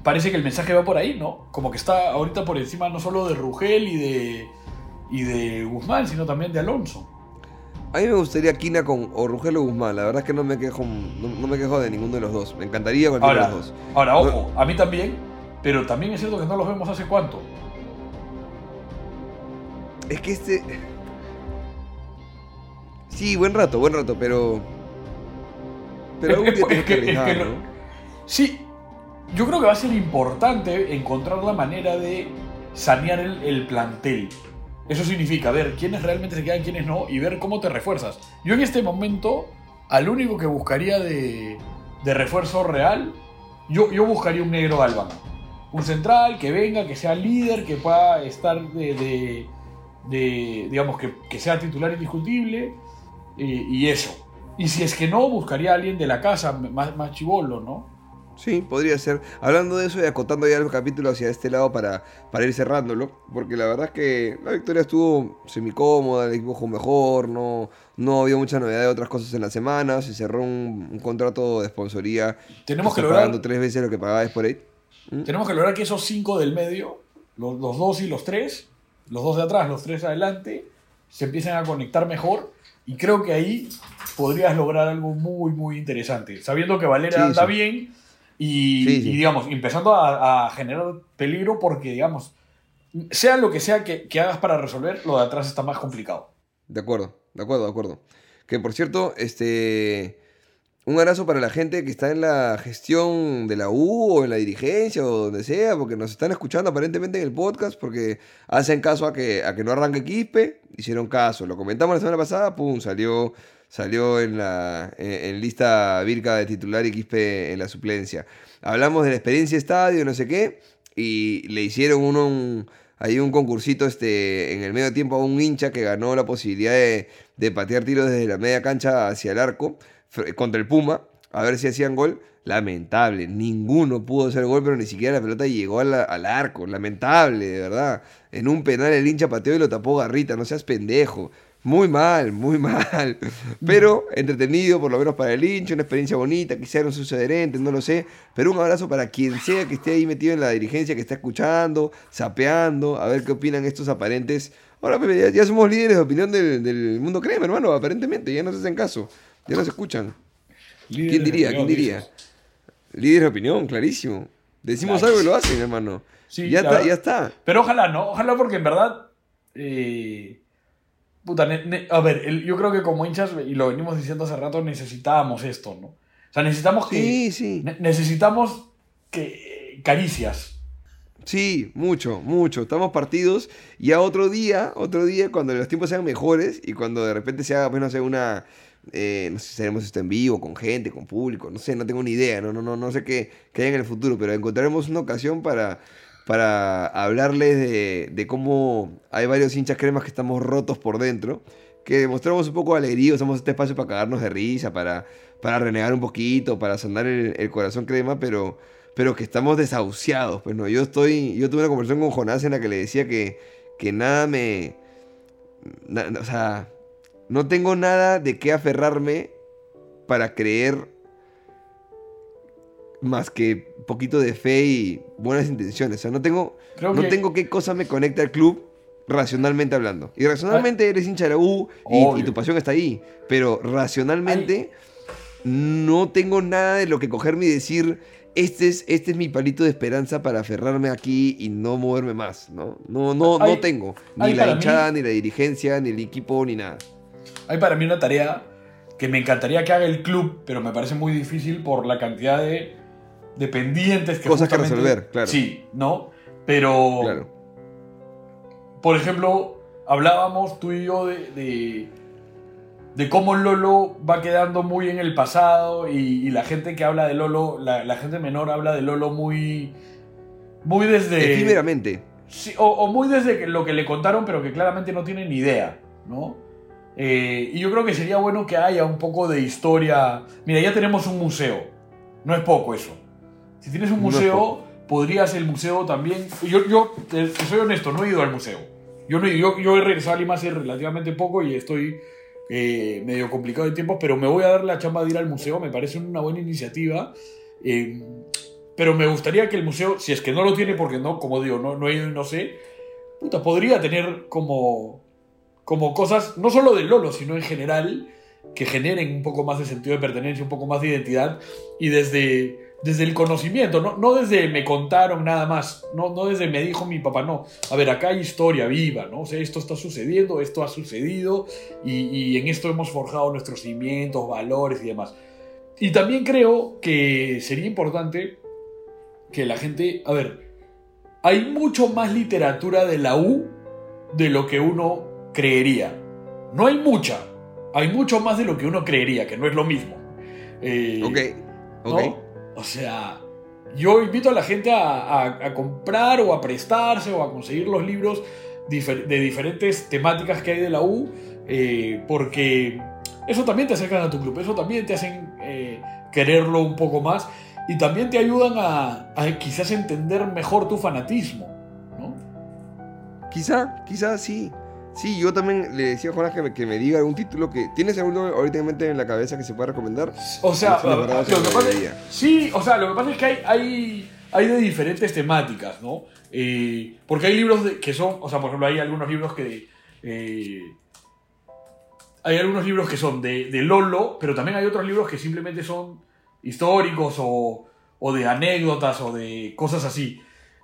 parece que el mensaje va por ahí, ¿no? Como que está ahorita por encima no solo de Rugel y de, y de Guzmán, sino también de Alonso. A mí me gustaría Quina con o Rogelio Guzmán. La verdad es que no me quejo, no, no me quejo de ninguno de los dos. Me encantaría cualquiera Ahora, de los dos. ahora No- ojo, a mí también, pero también es cierto que no los vemos hace cuánto. Es que este. Sí, buen rato, buen rato, pero. Pero Es- algún día es- tienes es que- que es que arriesgar, lo- ¿no? Sí, yo creo que va a ser importante encontrar la manera de sanear el, el plantel. Eso significa ver quiénes realmente se quedan, quiénes no, y ver cómo te refuerzas. Yo en este momento, al único que buscaría de, refuerzo real, yo, yo buscaría un negro Galván. Un central que venga, que sea líder, que pueda estar de, digamos, que, sea titular indiscutible, y, y eso. Y si es que no, buscaría a alguien de la casa, más, más chivolo, ¿no? Sí, podría ser. Hablando de eso y acotando ya el capítulo hacia este lado para, para ir cerrándolo, porque la verdad es que la victoria estuvo semicómoda, el equipo jugó mejor, no, no había mucha novedad de otras cosas en la semana, se cerró un, un contrato de sponsoría Tenemos que lograr- pagando tres veces lo que pagaba por ahí. Tenemos que lograr que esos cinco del medio, los, los dos y los tres, los dos de atrás, los tres adelante, se empiecen a conectar mejor. Y creo que ahí podrías lograr algo muy, muy interesante. Sabiendo que Valera Sí, anda sí. bien y, Sí, sí. y, digamos, empezando a, a generar peligro porque, digamos, sea lo que sea que, que hagas para resolver, lo de atrás está más complicado. De acuerdo, de acuerdo, de acuerdo. Que por cierto, este. Un abrazo para la gente que está en la gestión de la U o en la dirigencia o donde sea, porque nos están escuchando aparentemente en el podcast, porque hacen caso a que, a que no arranque Quispe, hicieron caso. Lo comentamos la semana pasada, pum, salió, salió en la en, lista Virca de titular y Quispe en la suplencia. Hablamos de la experiencia estadio, no sé qué, y le hicieron uno un, hay un concursito este, en el medio tiempo a un hincha que ganó la posibilidad de, de patear tiros desde la media cancha hacia el arco contra el Puma, a ver si hacían gol. Lamentable, ninguno pudo hacer gol, pero ni siquiera la pelota llegó al arco. Lamentable, de verdad. En un penal el hincha pateó y lo tapó Garrita, no seas pendejo. Muy mal, muy mal. [LAUGHS] Pero entretenido, por lo menos para el hincha, una experiencia bonita, quizá era un sucederente, no lo sé. Pero un abrazo para quien sea que esté ahí metido en la dirigencia, que está escuchando, sapeando, a ver qué opinan estos aparentes. Ahora, Pepe, ya, ya somos líderes de opinión del, del mundo crema, hermano, aparentemente, ya no se hacen caso, ya no se escuchan. Líderes ¿Quién diría? opinión, ¿Quién diría? dices. Líder de opinión, clarísimo. Decimos Claro. algo y lo hacen, hermano. Sí, ya, está, verdad. ya está. Pero ojalá, ¿no? Ojalá porque en verdad. eh, puta, ne- ne- a ver, el- yo creo que como hinchas, y lo venimos diciendo hace rato, necesitábamos esto, ¿no? O sea, necesitamos que. Sí, sí. ne- necesitamos que. eh, caricias. Sí, mucho, mucho. Estamos partidos y a otro día, otro día, cuando los tiempos sean mejores y cuando de repente se haga, pues, no sé, una... eh, no sé si haremos esto en vivo, con gente, con público, no sé, no tengo ni idea, no, no, no, no sé qué, qué hay en el futuro, pero encontraremos una ocasión para, para hablarles de, cómo hay varios hinchas cremas que estamos rotos por dentro, que demostramos un poco de alegría, usamos este espacio para cagarnos de risa, para, para renegar un poquito, para sanar el, corazón crema, pero pero que estamos desahuciados. Pues no, yo estoy, yo tuve una conversación con Jonás en la que le decía que, que nada me, o sea, no tengo nada de qué aferrarme para creer más que poquito de fe y buenas intenciones. O sea, no tengo, Creo no que- tengo qué cosa me conecta al club racionalmente hablando. Y racionalmente eres hincha de la U y, y tu pasión está ahí. Pero racionalmente no tengo nada de lo que cogerme y decir, este es, este es mi palito de esperanza para aferrarme aquí y no moverme más, ¿no? No, no, no tengo. Ni la mí- hinchada, ni la dirigencia, ni el equipo, ni nada. Hay para mí una tarea que me encantaría que haga el club, pero me parece muy difícil por la cantidad de dependientes que Cosas que resolver, claro. Sí, ¿no? Pero, Claro. por ejemplo, hablábamos tú y yo de, de, de cómo Lolo va quedando muy en el pasado y, y la gente que habla de Lolo, la, la gente menor habla de Lolo muy, muy desde... Efímeramente. Sí, o, o muy desde lo que le contaron, pero que claramente no tienen ni idea, ¿no? Eh, y yo creo que sería bueno que haya un poco de historia. Mira, ya tenemos un museo. No es poco eso. Si tienes un No museo, poco. podrías el museo también. Yo, yo te- te soy honesto, no he ido al museo. Yo, no he, yo, yo he regresado a Lima hace relativamente poco y estoy eh, medio complicado de tiempo, pero me voy a dar la chamba de ir al museo. Me parece una buena iniciativa. Eh, pero me gustaría que el museo, si es que no lo tiene, porque no, como digo, no, no he ido y no sé, puta, podría tener como, como cosas, no solo de Lolo, sino en general, que generen un poco más de sentido de pertenencia, un poco más de identidad, y desde, desde el conocimiento, no, no desde me contaron nada más, no, no desde me dijo mi papá, no. A ver, acá hay historia viva, ¿no? O sea, esto está sucediendo, esto ha sucedido, y, y en esto hemos forjado nuestros cimientos, valores y demás. Y también creo que sería importante que la gente, a ver, hay mucho más literatura de la U de lo que uno creería. No hay mucha, hay mucho más de lo que uno creería, que no es lo mismo. Eh, Ok. Ok. ¿no? O sea, yo invito a la gente a, comprar o a prestarse o a conseguir los libros de diferentes temáticas que hay de la U, eh, porque eso también te acercan a tu club, eso también te hacen eh, quererlo un poco más y también te ayudan a, a quizás entender mejor tu fanatismo, ¿no? Quizá, quizá sí. Sí, yo también le decía a Jonas que me, que me diga algún título que... ¿Tienes alguno ahorita en mente en la cabeza que se pueda recomendar? O sea, lo que pasa debería. sí, o sea, lo que pasa es que hay, hay, hay de diferentes temáticas, ¿no? Eh, porque hay libros de- que son, o sea, por ejemplo, hay algunos libros que... eh, hay algunos libros que son de, de Lolo, pero también hay otros libros que simplemente son históricos o, o de anécdotas o de cosas así.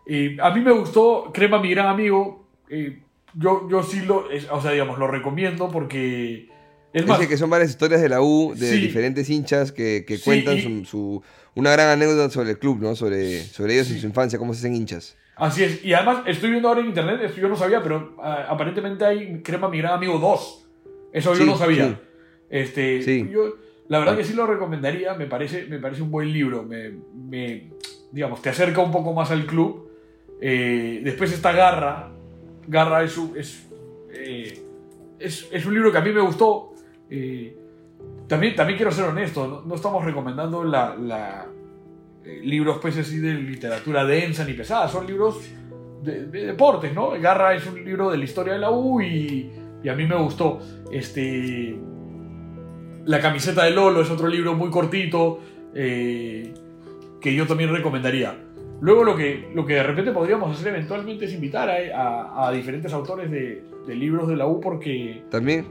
Eh, a mí me gustó Crema, mi gran amigo. eh, yo, yo sí lo, es- o sea, digamos, lo recomiendo porque... Es más, Dice que son varias historias de la U, de Sí. diferentes hinchas que, que Sí, cuentan y- su, su- una gran anécdota sobre el club, ¿no? Sobre, sobre ellos en su infancia, cómo se hacen hinchas. Así es. Y además estoy viendo ahora en internet, esto yo no sabía, pero ah, aparentemente hay Crema Mi Gran Amigo 2. Eso yo no sabía. Este, Sí. yo, la verdad que sí lo recomendaría, me parece, me parece un buen libro. Me, me- digamos, te acerca un poco más al club. Eh, después está Garra. Garra es un, es, eh, es, es un libro que a mí me gustó. Eh, también, también quiero ser honesto, no, estamos recomendando la, la, eh, libros pues así de literatura densa ni pesada, son libros de, de deportes, ¿no? Garra es un libro de la historia de la U y, y a mí me gustó. Este, la camiseta de Lolo es otro libro muy cortito que yo también recomendaría. Luego lo que, lo que de repente podríamos hacer eventualmente es invitar a, a- a diferentes autores de, de libros de la U porque También,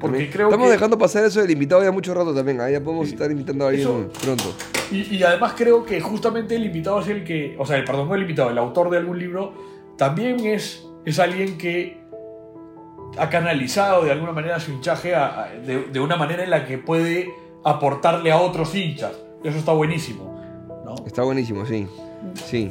Porque También. creo Estamos que... dejando pasar eso del invitado ya mucho rato también. Ahí ya podemos Sí. estar invitando a alguien Eso- pronto. Y, y además creo que justamente el invitado es el que, o sea, el, perdón, no el invitado, el autor de algún libro, también es, es alguien que ha canalizado de alguna manera su hinchaje a- a- de, de una manera en la que puede aportarle a otros hinchas. Eso está buenísimo. ¿no? Está buenísimo, sí. Sí.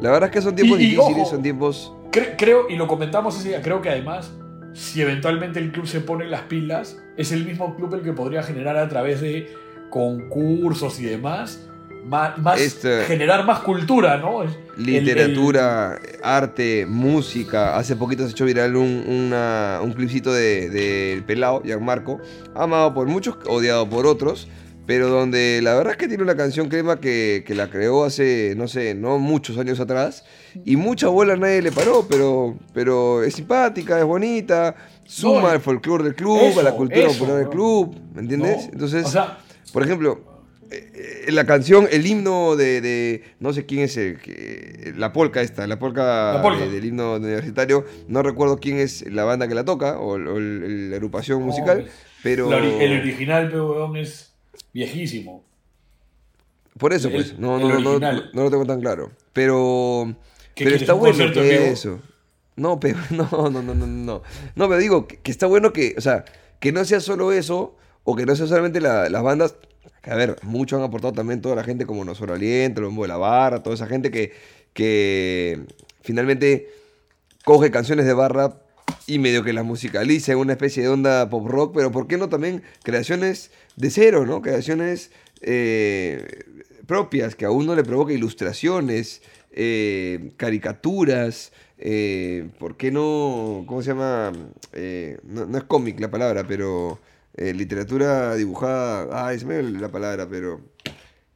La verdad es que son tiempos Y- y, difíciles, ojo. son tiempos. Cre- creo, y lo comentamos ese día, creo que además, si eventualmente el club se pone las pilas, es el mismo club el que podría generar a través de concursos y demás, más, más- Este- generar más cultura, ¿no? El- Literatura, arte, música. Hace poquito se echó viral un, una- un clipcito del de, del pelado, Gianmarco, amado por muchos, odiado por otros, pero donde la verdad es que tiene una canción crema que, que la creó hace, no sé, no muchos años atrás, y mucha bola nadie le paró, pero, pero es simpática, es bonita, suma No, al folclore del club, eso, a la cultura eso, popular del club, ¿me ¿no? entiendes? Entonces, o sea, por ejemplo, eh, eh, la canción, el himno de, de- no sé quién es el que, la polca esta, la polca, La polka. de- del himno universitario, no recuerdo quién es la banda que la toca o, o el- la agrupación musical, pero la ori- el original, pero es viejísimo. por eso el- pues, no, no, no, no, lo tengo tan claro, pero, ¿Qué pero está bueno que eso. No, pero no, [LAUGHS] no, no, no, no, no, no, pero digo que, que está bueno que, o sea, que no sea solo eso o que no sea solamente la- las bandas. Que, a ver, muchos han aportado también toda la gente como Nosotros Aliento, Lombo de la Barra, toda esa gente que, que finalmente coge canciones de barra y medio que las musicaliza en una especie de onda pop rock, pero ¿por qué no también creaciones de cero, ¿no? Creaciones eh, propias, que a uno le provoca ilustraciones, eh, caricaturas, eh, ¿por qué no? ¿Cómo se llama? Eh, no, no es cómic la palabra, pero literatura dibujada, ay, se me dio la palabra, pero...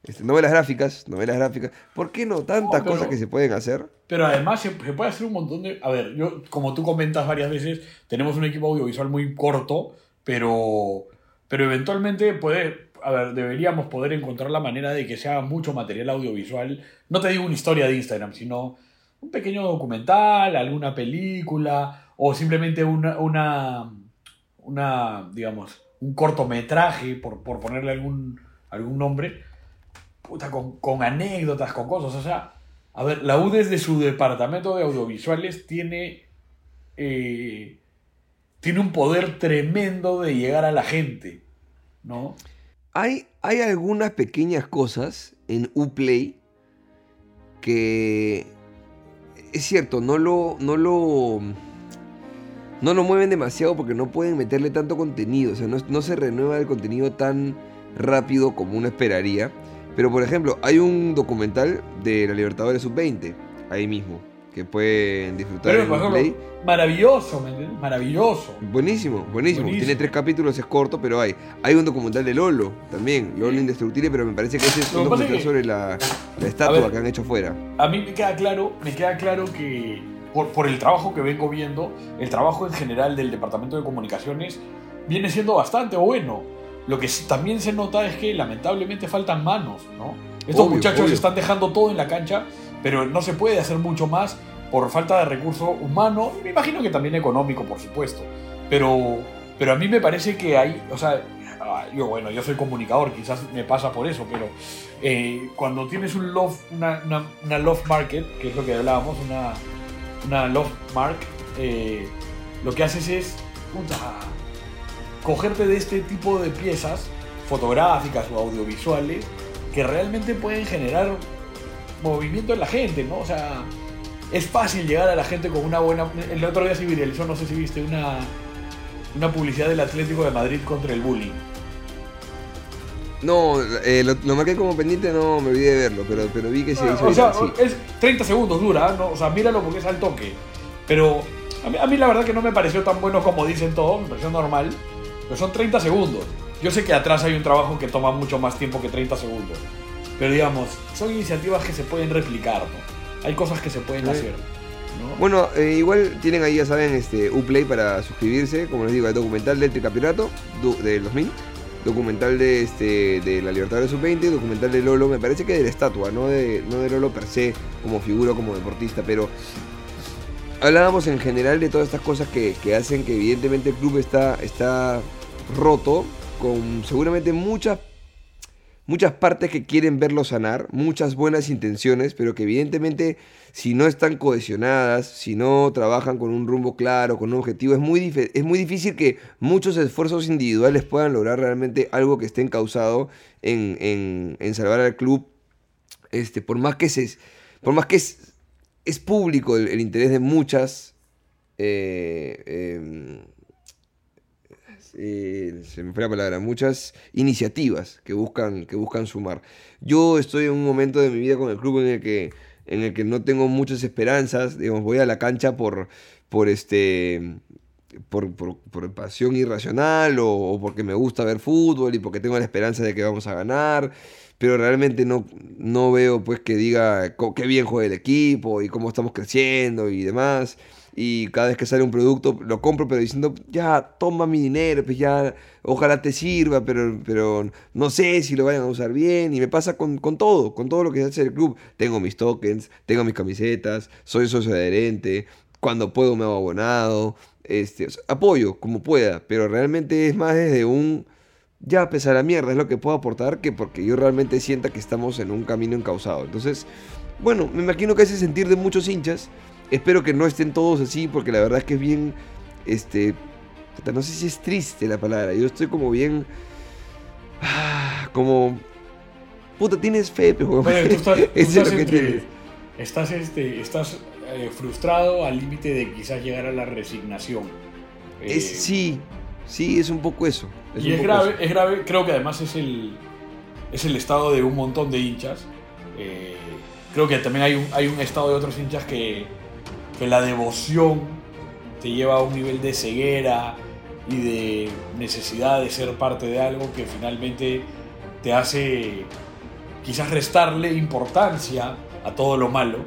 este, novelas gráficas, novelas gráficas. ¿Por qué no? Tantas No, pero- cosas que se pueden hacer. Pero además se, se puede hacer un montón de... A ver, yo, como tú comentas varias veces, tenemos un equipo audiovisual muy corto, pero, pero eventualmente puede... A ver, deberíamos poder encontrar la manera de que se haga mucho material audiovisual. No te digo una historia de Instagram, sino un pequeño documental, alguna película, o simplemente una, una, una digamos, un cortometraje, por, por ponerle algún, algún nombre, puta, con, con anécdotas, con cosas. O sea, a ver, la U desde su departamento de audiovisuales tiene, eh, tiene un poder tremendo de llegar a la gente, ¿no? Hay, hay algunas pequeñas cosas en Uplay que es cierto, no lo, no lo, no lo mueven demasiado porque no pueden meterle tanto contenido, o sea, no, no se renueva el contenido tan rápido como uno esperaría. Pero por ejemplo, hay un documental de la Libertadores Sub-20, ahí mismo, que pueden disfrutar Pero, en por ejemplo, maravilloso, ¿me? Maravilloso. Buenísimo, buenísimo, Buenísimo. Tiene tres capítulos, es corto, pero hay. Hay un documental de Lolo también, Lolo Indestructible, pero me parece que ese es un documental que- sobre la, la estatua ver. que han hecho fuera. A mí me queda claro, me queda claro que por, por el trabajo que vengo viendo, el trabajo en general del Departamento de Comunicaciones viene siendo bastante bueno. Lo que también se nota es que lamentablemente faltan manos, ¿no? Estos Obvio, muchachos obvio. están dejando todo en la cancha, pero no se puede hacer mucho más por falta de recurso humano, me imagino que también económico, por supuesto. Pero, pero a mí me parece que hay, o sea, ah, yo bueno, yo soy comunicador, quizás me pasa por eso, pero eh, cuando tienes un love, una, una, una love market, que es lo que hablábamos, una, una love mark, eh, lo que haces es puta, cogerte de este tipo de piezas fotográficas o audiovisuales que realmente pueden generar movimiento en la gente, ¿no? O sea, es fácil llegar a la gente con una buena... El otro día se viralizó, no sé si viste, una, una publicidad del Atlético de Madrid contra el bullying. No, eh, lo, lo marqué como pendiente, no me olvidé de verlo, pero, pero vi que se hizo o sea, sí. es 30 segundos dura, ¿no? O sea, míralo porque es al toque. Pero a mí, a mí la verdad que no me pareció tan bueno como dicen todos, me pareció normal. Pero son 30 segundos. Yo sé que atrás hay un trabajo que toma mucho más tiempo que 30 segundos. Pero digamos, son iniciativas que se pueden replicar, ¿no? Hay cosas que se pueden Sí. hacer. ¿no? Bueno, eh, igual tienen ahí, ya saben, este Uplay para suscribirse. Como les digo, el documental del Tricampeonato del 2000, documental de, este, de la Libertadores Sub-20, documental de Lolo, me parece que de la estatua, no de, no de Lolo per se, como figura, como deportista, pero hablábamos en general de todas estas cosas que, que hacen que evidentemente el club está, está roto, con seguramente muchas, muchas partes que quieren verlo sanar, muchas buenas intenciones, pero que evidentemente si no están cohesionadas, si no trabajan con un rumbo claro, con un objetivo, es muy, es muy difícil que muchos esfuerzos individuales puedan lograr realmente algo que esté encausado en, en- en salvar al club. Este, por más que se, por más que es, público el, el interés de muchas eh, em, eh, se me fue la palabra, muchas iniciativas que buscan, que buscan sumar. Yo estoy en un momento de mi vida con el club en el que, en el que no tengo muchas esperanzas, digamos, voy a la cancha por, por este... Por, por- por pasión irracional o, porque me gusta ver fútbol y porque tengo la esperanza de que vamos a ganar, pero realmente no, no veo pues que diga qué bien juega el equipo y cómo estamos creciendo y demás y cada vez que sale un producto lo compro, pero diciendo, ya, toma mi dinero, pues ya, ojalá te sirva, pero, pero no sé si lo vayan a usar bien. Y me pasa con, con todo, con todo lo que hace el club. Tengo mis tokens, tengo mis camisetas, soy socio adherente, cuando puedo me hago abonado, este, o sea, apoyo como pueda, pero realmente es más desde un... Ya, pesa la mierda, es lo que puedo aportar que porque yo realmente sienta que estamos en un camino encauzado. Entonces, bueno, me imagino que ese sentir de muchos hinchas. Espero que no estén todos así, porque la verdad es que es bien. Este. No sé si es triste la palabra. Yo estoy como bien. ah, como. Puta, tienes fe, pero. Bueno, tú estás, [LAUGHS] tú entre- estás, este, estás eh, frustrado al límite de quizás llegar a la resignación. Eh, Es, sí, sí, es un poco eso. y es grave, eso. es grave, creo que además es el, es el estado de un montón de hinchas. Eh, creo que también hay un, hay un estado de otros hinchas que, que la devoción te lleva a un nivel de ceguera y de necesidad de ser parte de algo que finalmente te hace quizás restarle importancia a todo lo malo,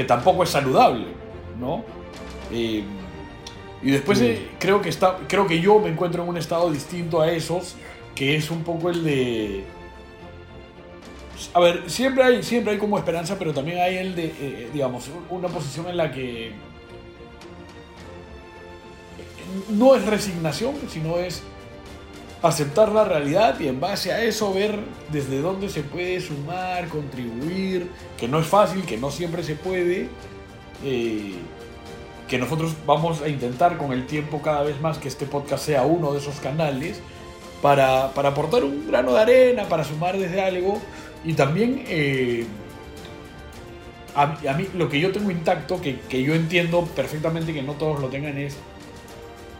que tampoco es saludable, ¿no? Eh, y después eh, creo, que está, creo que yo me encuentro en un estado distinto a esos, que es un poco el de... A ver, siempre hay, siempre hay como esperanza, pero también hay el de, eh, digamos, una posición en la que no es resignación, sino es aceptar la realidad y en base a eso ver desde dónde se puede sumar, contribuir, que no es fácil, que no siempre se puede, eh, que nosotros vamos a intentar con el tiempo cada vez más que este podcast sea uno de esos canales para, para aportar un grano de arena, para sumar desde algo y también eh, a, mí- lo que yo tengo intacto, que, que yo entiendo perfectamente que no todos lo tengan es,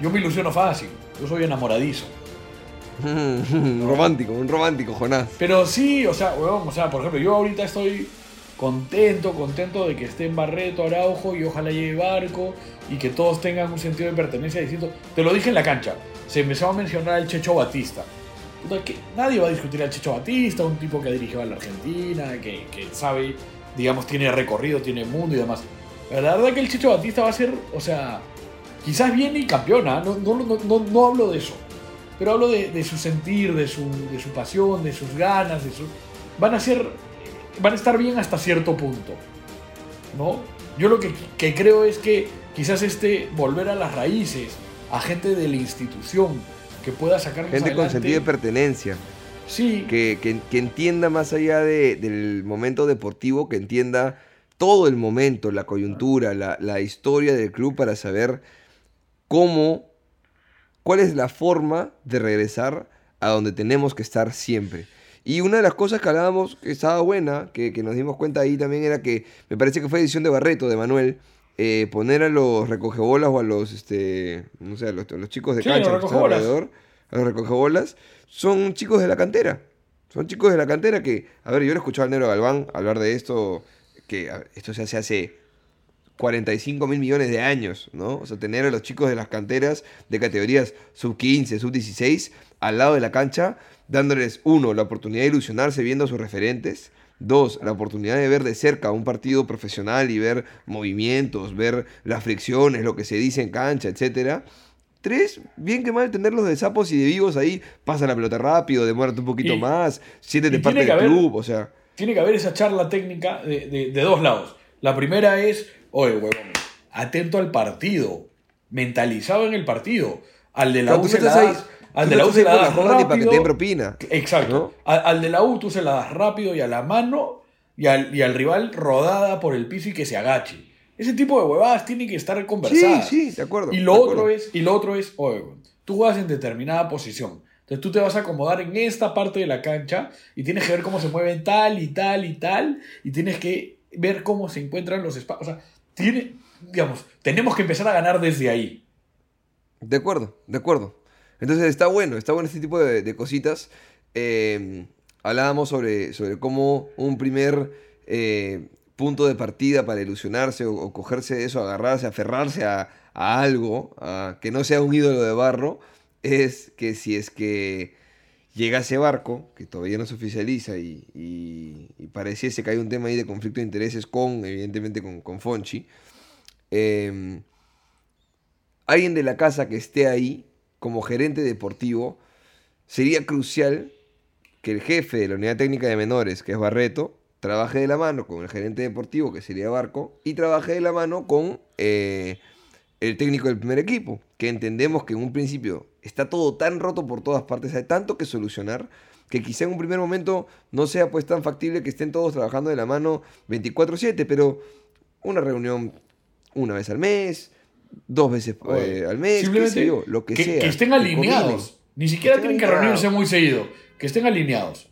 yo me ilusiono fácil, yo soy enamoradizo. [LAUGHS] Romántico, un romántico, Jonás. Pero sí, o sea, weón, o sea, por ejemplo, yo ahorita estoy contento, contento de que esté en Barreto, Araujo y ojalá llegue Barco y que todos tengan un sentido de pertenencia distinto. Te lo dije en la cancha, se empezó a mencionar al Checho Batista. Que nadie va a discutir al Checho Batista, un tipo que ha dirigido a la Argentina, que, que sabe, digamos, tiene recorrido, tiene mundo y demás. La verdad que el Checho Batista va a ser, o sea, quizás viene y campeona, no, no, no, no, no hablo de eso. Pero hablo de, de su sentir, de su, de su pasión, de sus ganas, de su... Van a ser... Van a estar bien hasta cierto punto. ¿No? Yo lo que, que creo es que quizás este volver a las raíces, a gente de la institución que pueda sacarnos Gente con adelante. sentido de pertenencia. Sí, que, que- que entienda más allá de- del momento deportivo, que entienda todo el momento, la coyuntura, la, la historia del club para saber cómo, cuál es la forma de regresar a donde tenemos que estar siempre. Y una de las cosas que hablábamos que estaba buena, que, que nos dimos cuenta ahí también, era que me parece que fue edición de Barreto, de Manuel, eh, poner a los recogebolas o a los, este, no sé, a los, a los chicos de Sí, cancha los que están alrededor, a los recogebolas, son chicos de la cantera. Son chicos de la cantera que, a ver, yo le he escuchado al Negro Galván hablar de esto, que esto se hace hace 45 mil millones de años, ¿no? O sea, tener a los chicos de las canteras de categorías sub 15, sub 16 al lado de la cancha, dándoles, uno, la oportunidad de ilusionarse viendo a sus referentes, dos, la oportunidad de ver de cerca un partido profesional y ver movimientos, ver las fricciones, lo que se dice en cancha, etcétera. Tres, bien que mal tenerlos de sapos y de vivos ahí, pasa la pelota rápido, demórate un poquito Y- más, siéntete parte del haber- club, o sea. tiene que haber esa charla técnica de, de- de dos lados. La primera es, oye, huevón, atento al partido, mentalizado en el partido. Al de la U se la das, al de la U se la das para que te rápido. propina. Exacto. ¿no? Al, al de la U tú se la das rápido y a la mano y al, y al rival rodada por el piso y que se agache. Ese tipo de huevadas tienen que estar Sí, conversadas. sí, de acuerdo. Y lo acuerdo. otro es, y lo otro es, oye, tú juegas en determinada posición. Entonces tú te vas a acomodar en esta parte de la cancha y tienes que ver cómo se mueven tal y tal y tal y tienes que ver cómo se encuentran los espacios. O sea, tiene, digamos, tenemos que empezar a ganar desde ahí. De acuerdo, de acuerdo. Entonces está bueno, está bueno este tipo de, cositas. Eh, hablábamos sobre, sobre cómo un primer eh, punto de partida para ilusionarse o, o cogerse de eso, agarrarse, aferrarse a, algo, que no sea un ídolo de barro, es que si es que llega ese barco, que todavía no se oficializa y, y- pareciese que hay un tema ahí de conflicto de intereses con, evidentemente, con, con Fonchi, eh, alguien de la casa que esté ahí como gerente deportivo, sería crucial que el jefe de la unidad técnica de menores, que es Barreto, trabaje de la mano con el gerente deportivo, que sería Barco, y trabaje de la mano con eh, el técnico del primer equipo, que entendemos que en un principio está todo tan roto por todas partes, hay tanto que solucionar, que quizá en un primer momento no sea pues tan factible que estén todos trabajando de la mano 24/7, pero una reunión una vez al mes, dos veces eh, al mes, qué Simplemente sé yo, lo que, que, sea. que estén alineados. Ni siquiera tienen que reunirse muy seguido. Que estén alineados.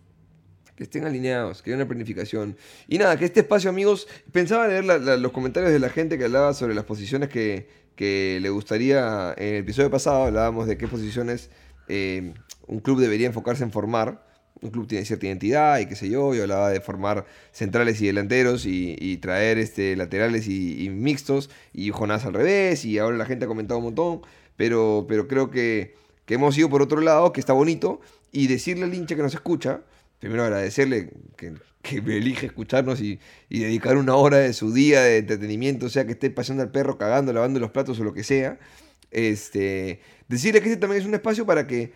Que estén alineados, que haya una planificación. Y nada, que este espacio, amigos, pensaba leer la- la- los comentarios de la gente que hablaba sobre las posiciones que, que le gustaría. En el episodio pasado hablábamos de qué posiciones eh, un club debería enfocarse en formar. Un club tiene cierta identidad y qué sé yo. Yo hablaba de formar centrales y delanteros y, traer este, laterales y, y mixtos. Y Jonás al revés. Y ahora la gente ha comentado un montón. Pero, pero creo que, que hemos ido por otro lado, que está bonito. Y decirle al hincha que nos escucha primero agradecerle que, que me elige escucharnos y, y dedicar una hora de su día de entretenimiento, sea que esté paseando al perro, cagando, lavando los platos o lo que sea. Este, decirle que este también es un espacio para que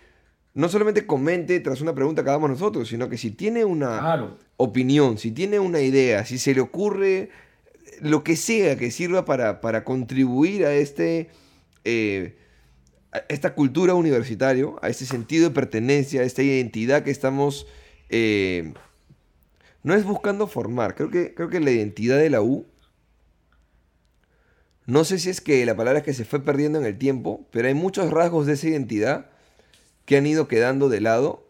no solamente comente tras una pregunta que hagamos nosotros, sino que si tiene una Claro. opinión, si tiene una idea, si se le ocurre lo que sea que sirva para, para contribuir a este... eh, a esta cultura universitario, a este sentido de pertenencia, a esta identidad que estamos eh, no es buscando formar. Creo que, creo que la identidad de la U, no sé si es que la palabra es que se fue perdiendo en el tiempo, pero hay muchos rasgos de esa identidad que han ido quedando de lado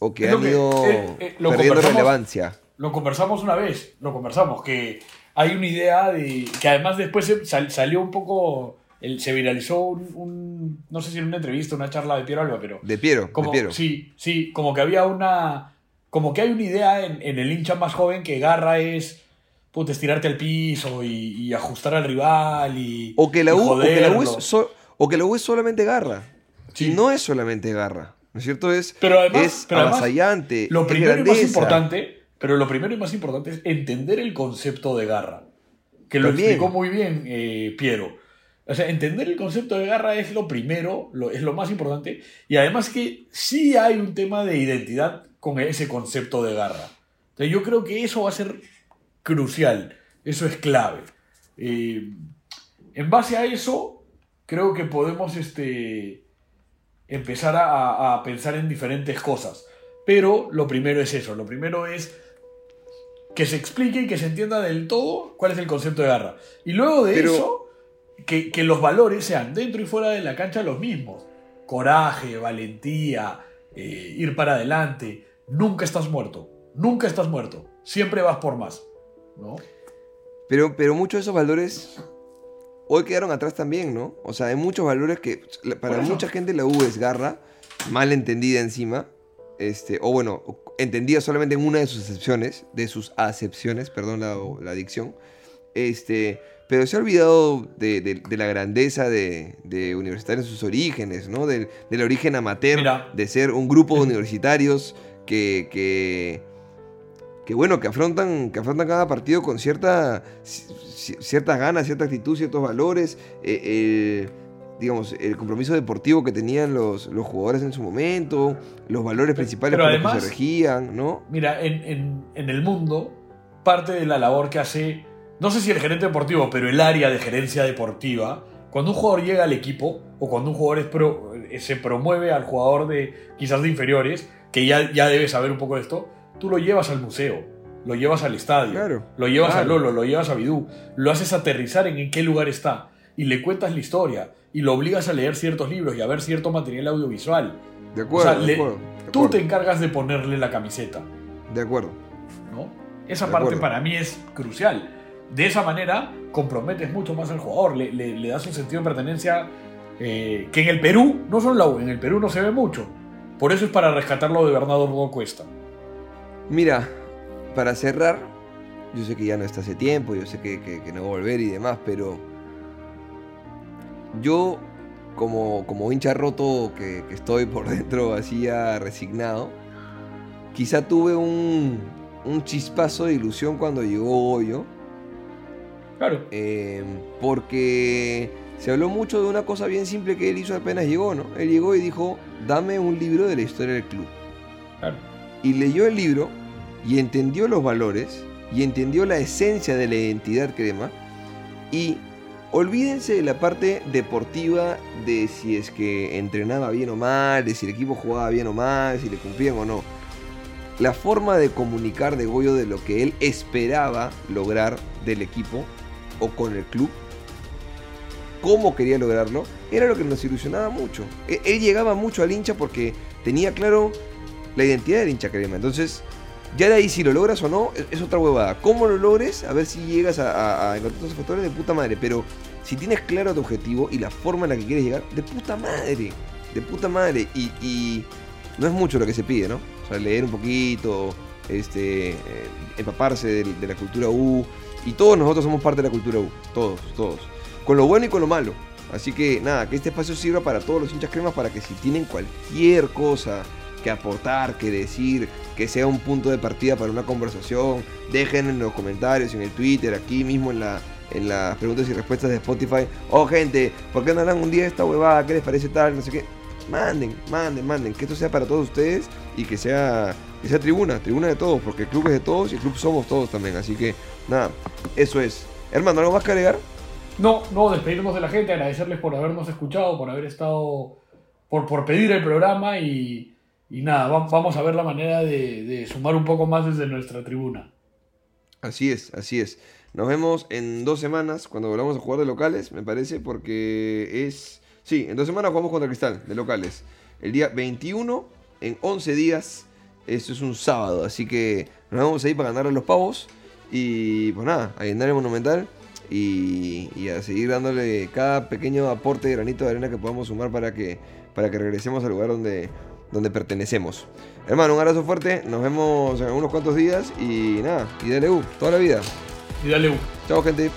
o que Es han que- ido eh, eh, perdiendo relevancia. Lo conversamos una vez, lo conversamos, que hay una idea de. que además después sal- salió un poco. El- se viralizó un, un- No sé si en una entrevista, una charla de Piero Alba, pero. De Piero, Como, de Piero. Sí, sí, como que había una. Como que hay una idea en, en el hincha más joven que garra es. Puta, estirarte al piso y, y ajustar al rival y. O que la U, o que la U es, joderlo. so- o que la U es solamente garra. Sí. Y no es solamente garra. ¿No es cierto? Es, Pero además- es pero además, avasallante. Lo es primero y más importante, pero lo primero y más importante es entender el concepto de garra. Que lo También. explicó muy bien eh, Piero. O sea, entender el concepto de garra es lo primero, lo, es lo más importante. Y además que sí hay un tema de identidad con ese concepto de garra. Entonces yo creo que eso va a ser crucial. Eso es clave. Eh, en base a eso, creo que podemos este, empezar a, pensar en diferentes cosas. Pero lo primero es eso. Lo primero es que se explique y que se entienda del todo cuál es el concepto de garra. Y luego de Pero- eso, que, que los valores sean dentro y fuera de la cancha los mismos. Coraje, valentía, eh, ir para adelante. Nunca estás muerto. Nunca estás muerto. Siempre vas por más. ¿No? Pero, pero muchos de esos valores hoy quedaron atrás también, ¿no? O sea, hay muchos valores que para mucha gente la U es garra, mal entendida encima, este, o bueno, entendida solamente en una de sus acepciones, de sus acepciones, perdón la, la dicción, este, pero se ha olvidado de, de- de la grandeza de, de Universitario en sus orígenes, ¿no? Del, del origen amateur, Mira. de ser un grupo de universitarios que, que, que bueno, que afrontan, que afrontan cada partido con cierta, ci- ciertas ganas, cierta actitud, ciertos valores, eh, el- digamos, el compromiso deportivo que tenían los, los jugadores en su momento, los valores principales pero por los que se regían, ¿no? Mira, en, en- en el mundo, parte de la labor que hace no sé si el gerente deportivo, pero el área de gerencia deportiva, cuando un jugador llega al equipo o cuando un jugador es pro- eh, se promueve al jugador de quizás de inferiores, que ya, ya debe saber un poco de esto, tú lo llevas al museo, lo llevas al estadio, Claro, lo llevas claro. a Lolo, lo llevas a Bidú, lo haces aterrizar en en qué lugar está y le cuentas la historia y lo obligas a leer ciertos libros y a ver cierto material audiovisual. De O acuerdo, sea, de le- acuerdo. de tú te encargas de ponerle la camiseta. De acuerdo. ¿no? Esa De parte acuerdo. para mí es crucial. De esa manera comprometes mucho más al jugador, le, le- das un sentido de pertenencia eh, que en el Perú, no solo en la U, en el Perú no se ve mucho. Por eso es para rescatarlo de Bernardo Rudo Cuesta. Mira, para cerrar, yo sé que ya no está hace tiempo, yo sé que, que- que no va a volver y demás, pero yo, como, como hincha roto que, que estoy por [LAUGHS] dentro, así ya resignado, quizá tuve un, un chispazo de ilusión cuando llegó Hoyo, Claro, eh, porque se habló mucho de una cosa bien simple que él hizo apenas llegó, ¿no? Él llegó y dijo, dame un libro de la historia del club claro. y leyó el libro y entendió los valores y entendió la esencia de la identidad crema y olvídense de la parte deportiva de si es que entrenaba bien o mal, de si el equipo jugaba bien o mal, si le cumplían o no. La forma de comunicar de Goyo de lo que él esperaba lograr del equipo o con el club, cómo quería lograrlo, era lo que nos ilusionaba mucho. E- Él llegaba mucho al hincha porque tenía claro la identidad del hincha crema. Entonces, ya de ahí si lo logras o no, es, es otra huevada. ¿Cómo lo logres? A ver si llegas a, a- a encontrar esos factores de puta madre. Pero si tienes claro tu objetivo y la forma en la que quieres llegar, de puta madre. De puta madre. Y, no es mucho lo que se pide, ¿no? O sea, leer un poquito, este, eh, empaparse de la cultura U. Y todos nosotros somos parte de la cultura U. Todos, todos. Con lo bueno y con lo malo. Así que nada, que este espacio sirva para todos los hinchas cremas para que si tienen cualquier cosa que aportar, que decir, que sea un punto de partida para una conversación, dejen en los comentarios, en el Twitter, aquí mismo en la en las preguntas y respuestas de Spotify. Oh, gente, ¿por qué no hablan un día esta huevada? ¿Qué les parece tal? No sé qué. Manden, manden, manden. Que esto sea para todos ustedes y que sea, que sea tribuna, tribuna de todos, porque el club es de todos y el club somos todos también. Así que, nada, eso es. Hermano, ¿algo más que agregar? No, no, despedirnos de la gente, agradecerles por habernos escuchado, por haber estado, por, por pedir el programa y, y nada, va- vamos a ver la manera de, de sumar un poco más desde nuestra tribuna. Así es, así es. Nos vemos en dos semanas cuando volvamos a jugar de locales, me parece, porque es... Sí, en dos semanas jugamos contra Cristal, de locales. El día 21, en 11 días, eso es un sábado, así que nos vemos ahí para ganar a los pavos. Y pues nada, a llenar el Monumental y, y a seguir dándole cada pequeño aporte de granito de arena que podamos sumar para que, para que regresemos al lugar donde, donde pertenecemos. Hermano, un abrazo fuerte, nos vemos en unos cuantos días y nada, y dale U, toda la vida. Y dale un. Chao gente.